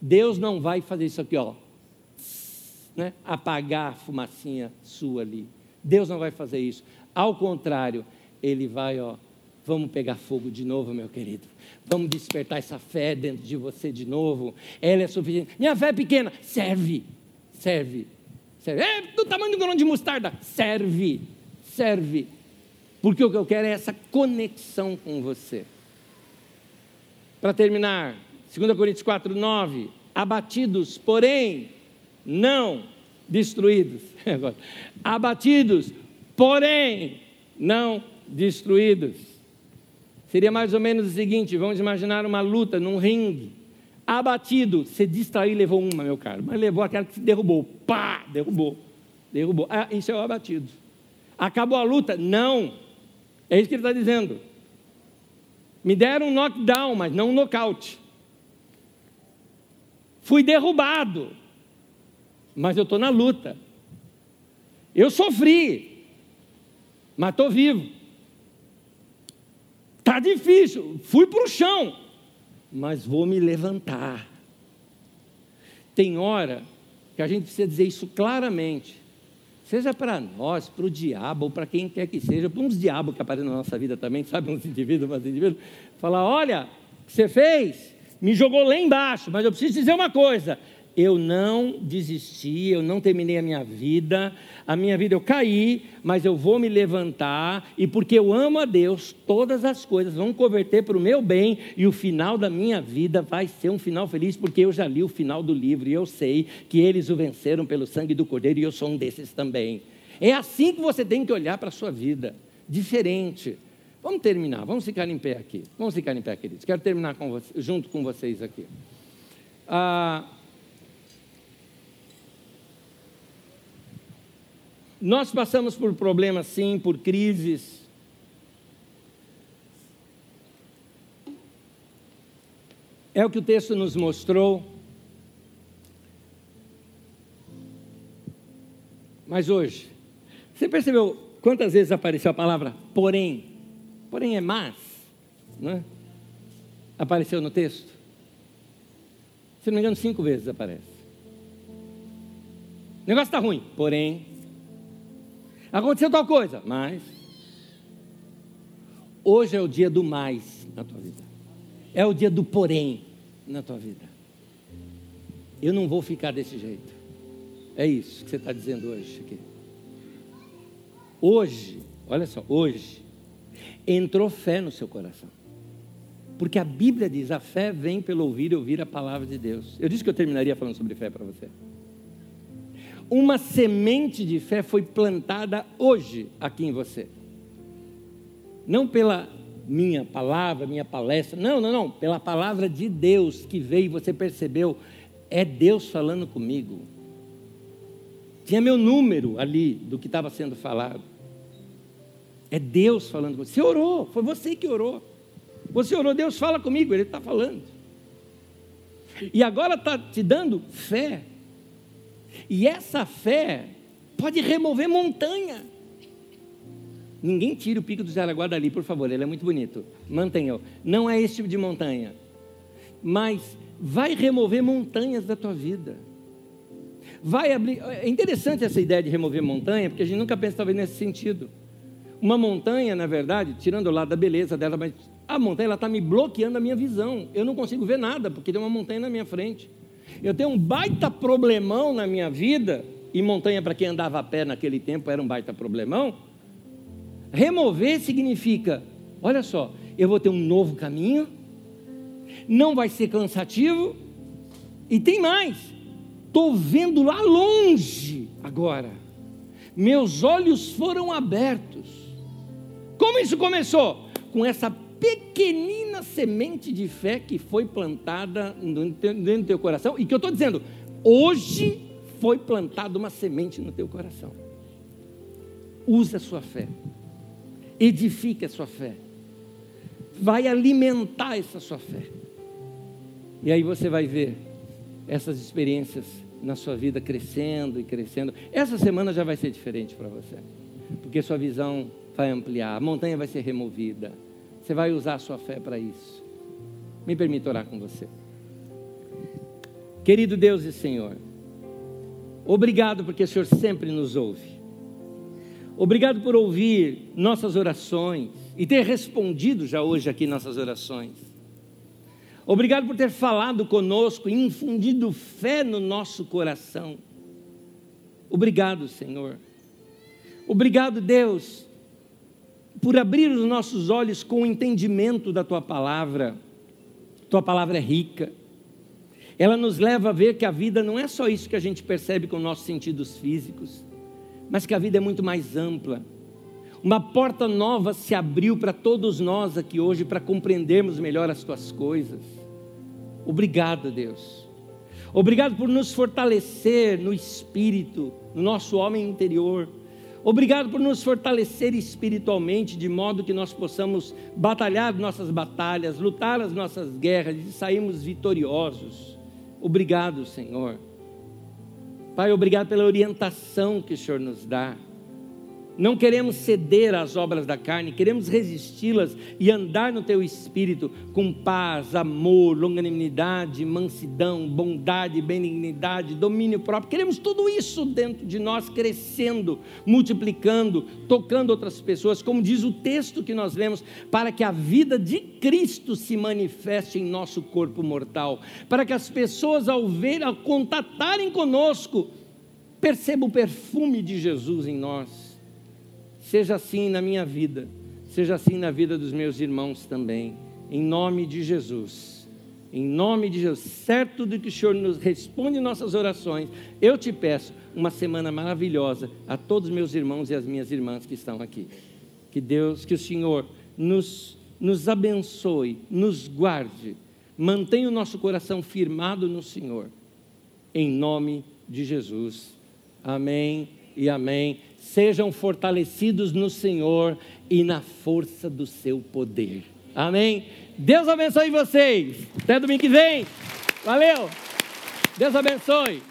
Deus não vai fazer isso aqui, ó né, apagar a fumacinha sua ali. Deus não vai fazer isso. Ao contrário, Ele vai, ó, vamos pegar fogo de novo, meu querido. Vamos despertar essa fé dentro de você de novo. Ela é suficiente. Minha fé é pequena, serve, serve, serve. É do tamanho do grão de mostarda, serve, serve. Porque o que eu quero é essa conexão com você. Para terminar, 2 Coríntios 4, 9. Abatidos, porém, não destruídos. Abatidos, porém não destruídos. Seria mais ou menos o seguinte: vamos imaginar uma luta num ringue. Abatido, você distraiu e levou uma, meu caro, mas levou aquela que se derrubou. Pá! Derrubou. Derrubou. Ah, isso é o abatido. Acabou a luta? Não. É isso que ele está dizendo. Me deram um knockdown, mas não um nocaute. Fui derrubado, mas eu estou na luta. Eu sofri, mas estou vivo. Está difícil, fui para o chão, mas vou me levantar. Tem hora que a gente precisa dizer isso claramente seja para nós, para o diabo, ou para quem quer que seja, para uns diabos que aparecem na nossa vida também, sabe, uns indivíduos, uns indivíduos, falar, olha, o que você fez, me jogou lá embaixo, mas eu preciso dizer uma coisa, eu não desisti, eu não terminei a minha vida, a minha vida eu caí, mas eu vou me levantar, e porque eu amo a Deus, todas as coisas vão converter para o meu bem, e o final da minha vida vai ser um final feliz, porque eu já li o final do livro, e eu sei que eles o venceram pelo sangue do Cordeiro, e eu sou um desses também. É assim que você tem que olhar para a sua vida, diferente. Vamos terminar, vamos ficar em pé aqui. Vamos ficar em pé, queridos. Quero terminar com você, junto com vocês aqui. Ah, Nós passamos por problemas, sim, por crises. É o que o texto nos mostrou. Mas hoje, você percebeu quantas vezes apareceu a palavra porém? Porém é mas, não é? Apareceu no texto? Se não me engano, cinco vezes aparece. O negócio está ruim, porém Aconteceu tal coisa, mas hoje é o dia do mais na tua vida. É o dia do porém na tua vida. Eu não vou ficar desse jeito. É isso que você está dizendo hoje aqui. Hoje, olha só, hoje entrou fé no seu coração. Porque a Bíblia diz: a fé vem pelo ouvir e ouvir a palavra de Deus. Eu disse que eu terminaria falando sobre fé para você uma semente de fé foi plantada hoje aqui em você. Não pela minha palavra, minha palestra, não, não, não, pela palavra de Deus que veio e você percebeu, é Deus falando comigo. Tinha meu número ali do que estava sendo falado. É Deus falando comigo. Você orou, foi você que orou. Você orou, Deus fala comigo, Ele está falando. E agora está te dando fé e essa fé pode remover montanha. Ninguém tira o pico do Jaraguá dali, por favor, ele é muito bonito. Mantenha. Não é esse tipo de montanha. Mas vai remover montanhas da tua vida. Vai abrir. É interessante essa ideia de remover montanha, porque a gente nunca pensa talvez nesse sentido. Uma montanha, na verdade, tirando o lado da beleza dela, mas a montanha está me bloqueando a minha visão. Eu não consigo ver nada, porque tem uma montanha na minha frente. Eu tenho um baita problemão na minha vida, e montanha para quem andava a pé naquele tempo era um baita problemão. Remover significa, olha só, eu vou ter um novo caminho, não vai ser cansativo, e tem mais, estou vendo lá longe agora, meus olhos foram abertos. Como isso começou? Com essa pequenina semente de fé que foi plantada dentro do teu coração. E que eu estou dizendo, hoje foi plantada uma semente no teu coração. Use a sua fé, edifique a sua fé, vai alimentar essa sua fé, e aí você vai ver essas experiências na sua vida crescendo e crescendo. Essa semana já vai ser diferente para você, porque sua visão vai ampliar, a montanha vai ser removida você vai usar a sua fé para isso. Me permita orar com você. Querido Deus e Senhor, obrigado porque o Senhor sempre nos ouve. Obrigado por ouvir nossas orações e ter respondido já hoje aqui nossas orações. Obrigado por ter falado conosco e infundido fé no nosso coração. Obrigado, Senhor. Obrigado, Deus, por abrir os nossos olhos com o entendimento da tua palavra. Tua palavra é rica. ela nos leva a ver que a vida não é só isso que a gente percebe com nossos sentidos físicos, mas que a vida é muito mais ampla. Uma porta nova se abriu para todos nós aqui hoje para compreendermos melhor as tuas coisas. Obrigado, Deus. Obrigado por nos fortalecer no espírito, no nosso homem interior. Obrigado por nos fortalecer espiritualmente, de modo que nós possamos batalhar nossas batalhas, lutar as nossas guerras e sairmos vitoriosos. Obrigado, Senhor. Pai, obrigado pela orientação que o Senhor nos dá. Não queremos ceder às obras da carne, queremos resisti-las e andar no teu espírito com paz, amor, longanimidade, mansidão, bondade, benignidade, domínio próprio. Queremos tudo isso dentro de nós crescendo, multiplicando, tocando outras pessoas, como diz o texto que nós lemos, para que a vida de Cristo se manifeste em nosso corpo mortal, para que as pessoas ao ver, ao contatarem conosco, percebam o perfume de Jesus em nós Seja assim na minha vida, seja assim na vida dos meus irmãos também, em nome de Jesus. Em nome de Jesus, certo de que o Senhor nos responde nossas orações, eu te peço uma semana maravilhosa a todos os meus irmãos e as minhas irmãs que estão aqui. Que Deus, que o Senhor nos, nos abençoe, nos guarde, mantenha o nosso coração firmado no Senhor. Em nome de Jesus. Amém e amém sejam fortalecidos no Senhor e na força do seu poder. Amém? Deus abençoe vocês. Até domingo que vem. Valeu. Deus abençoe.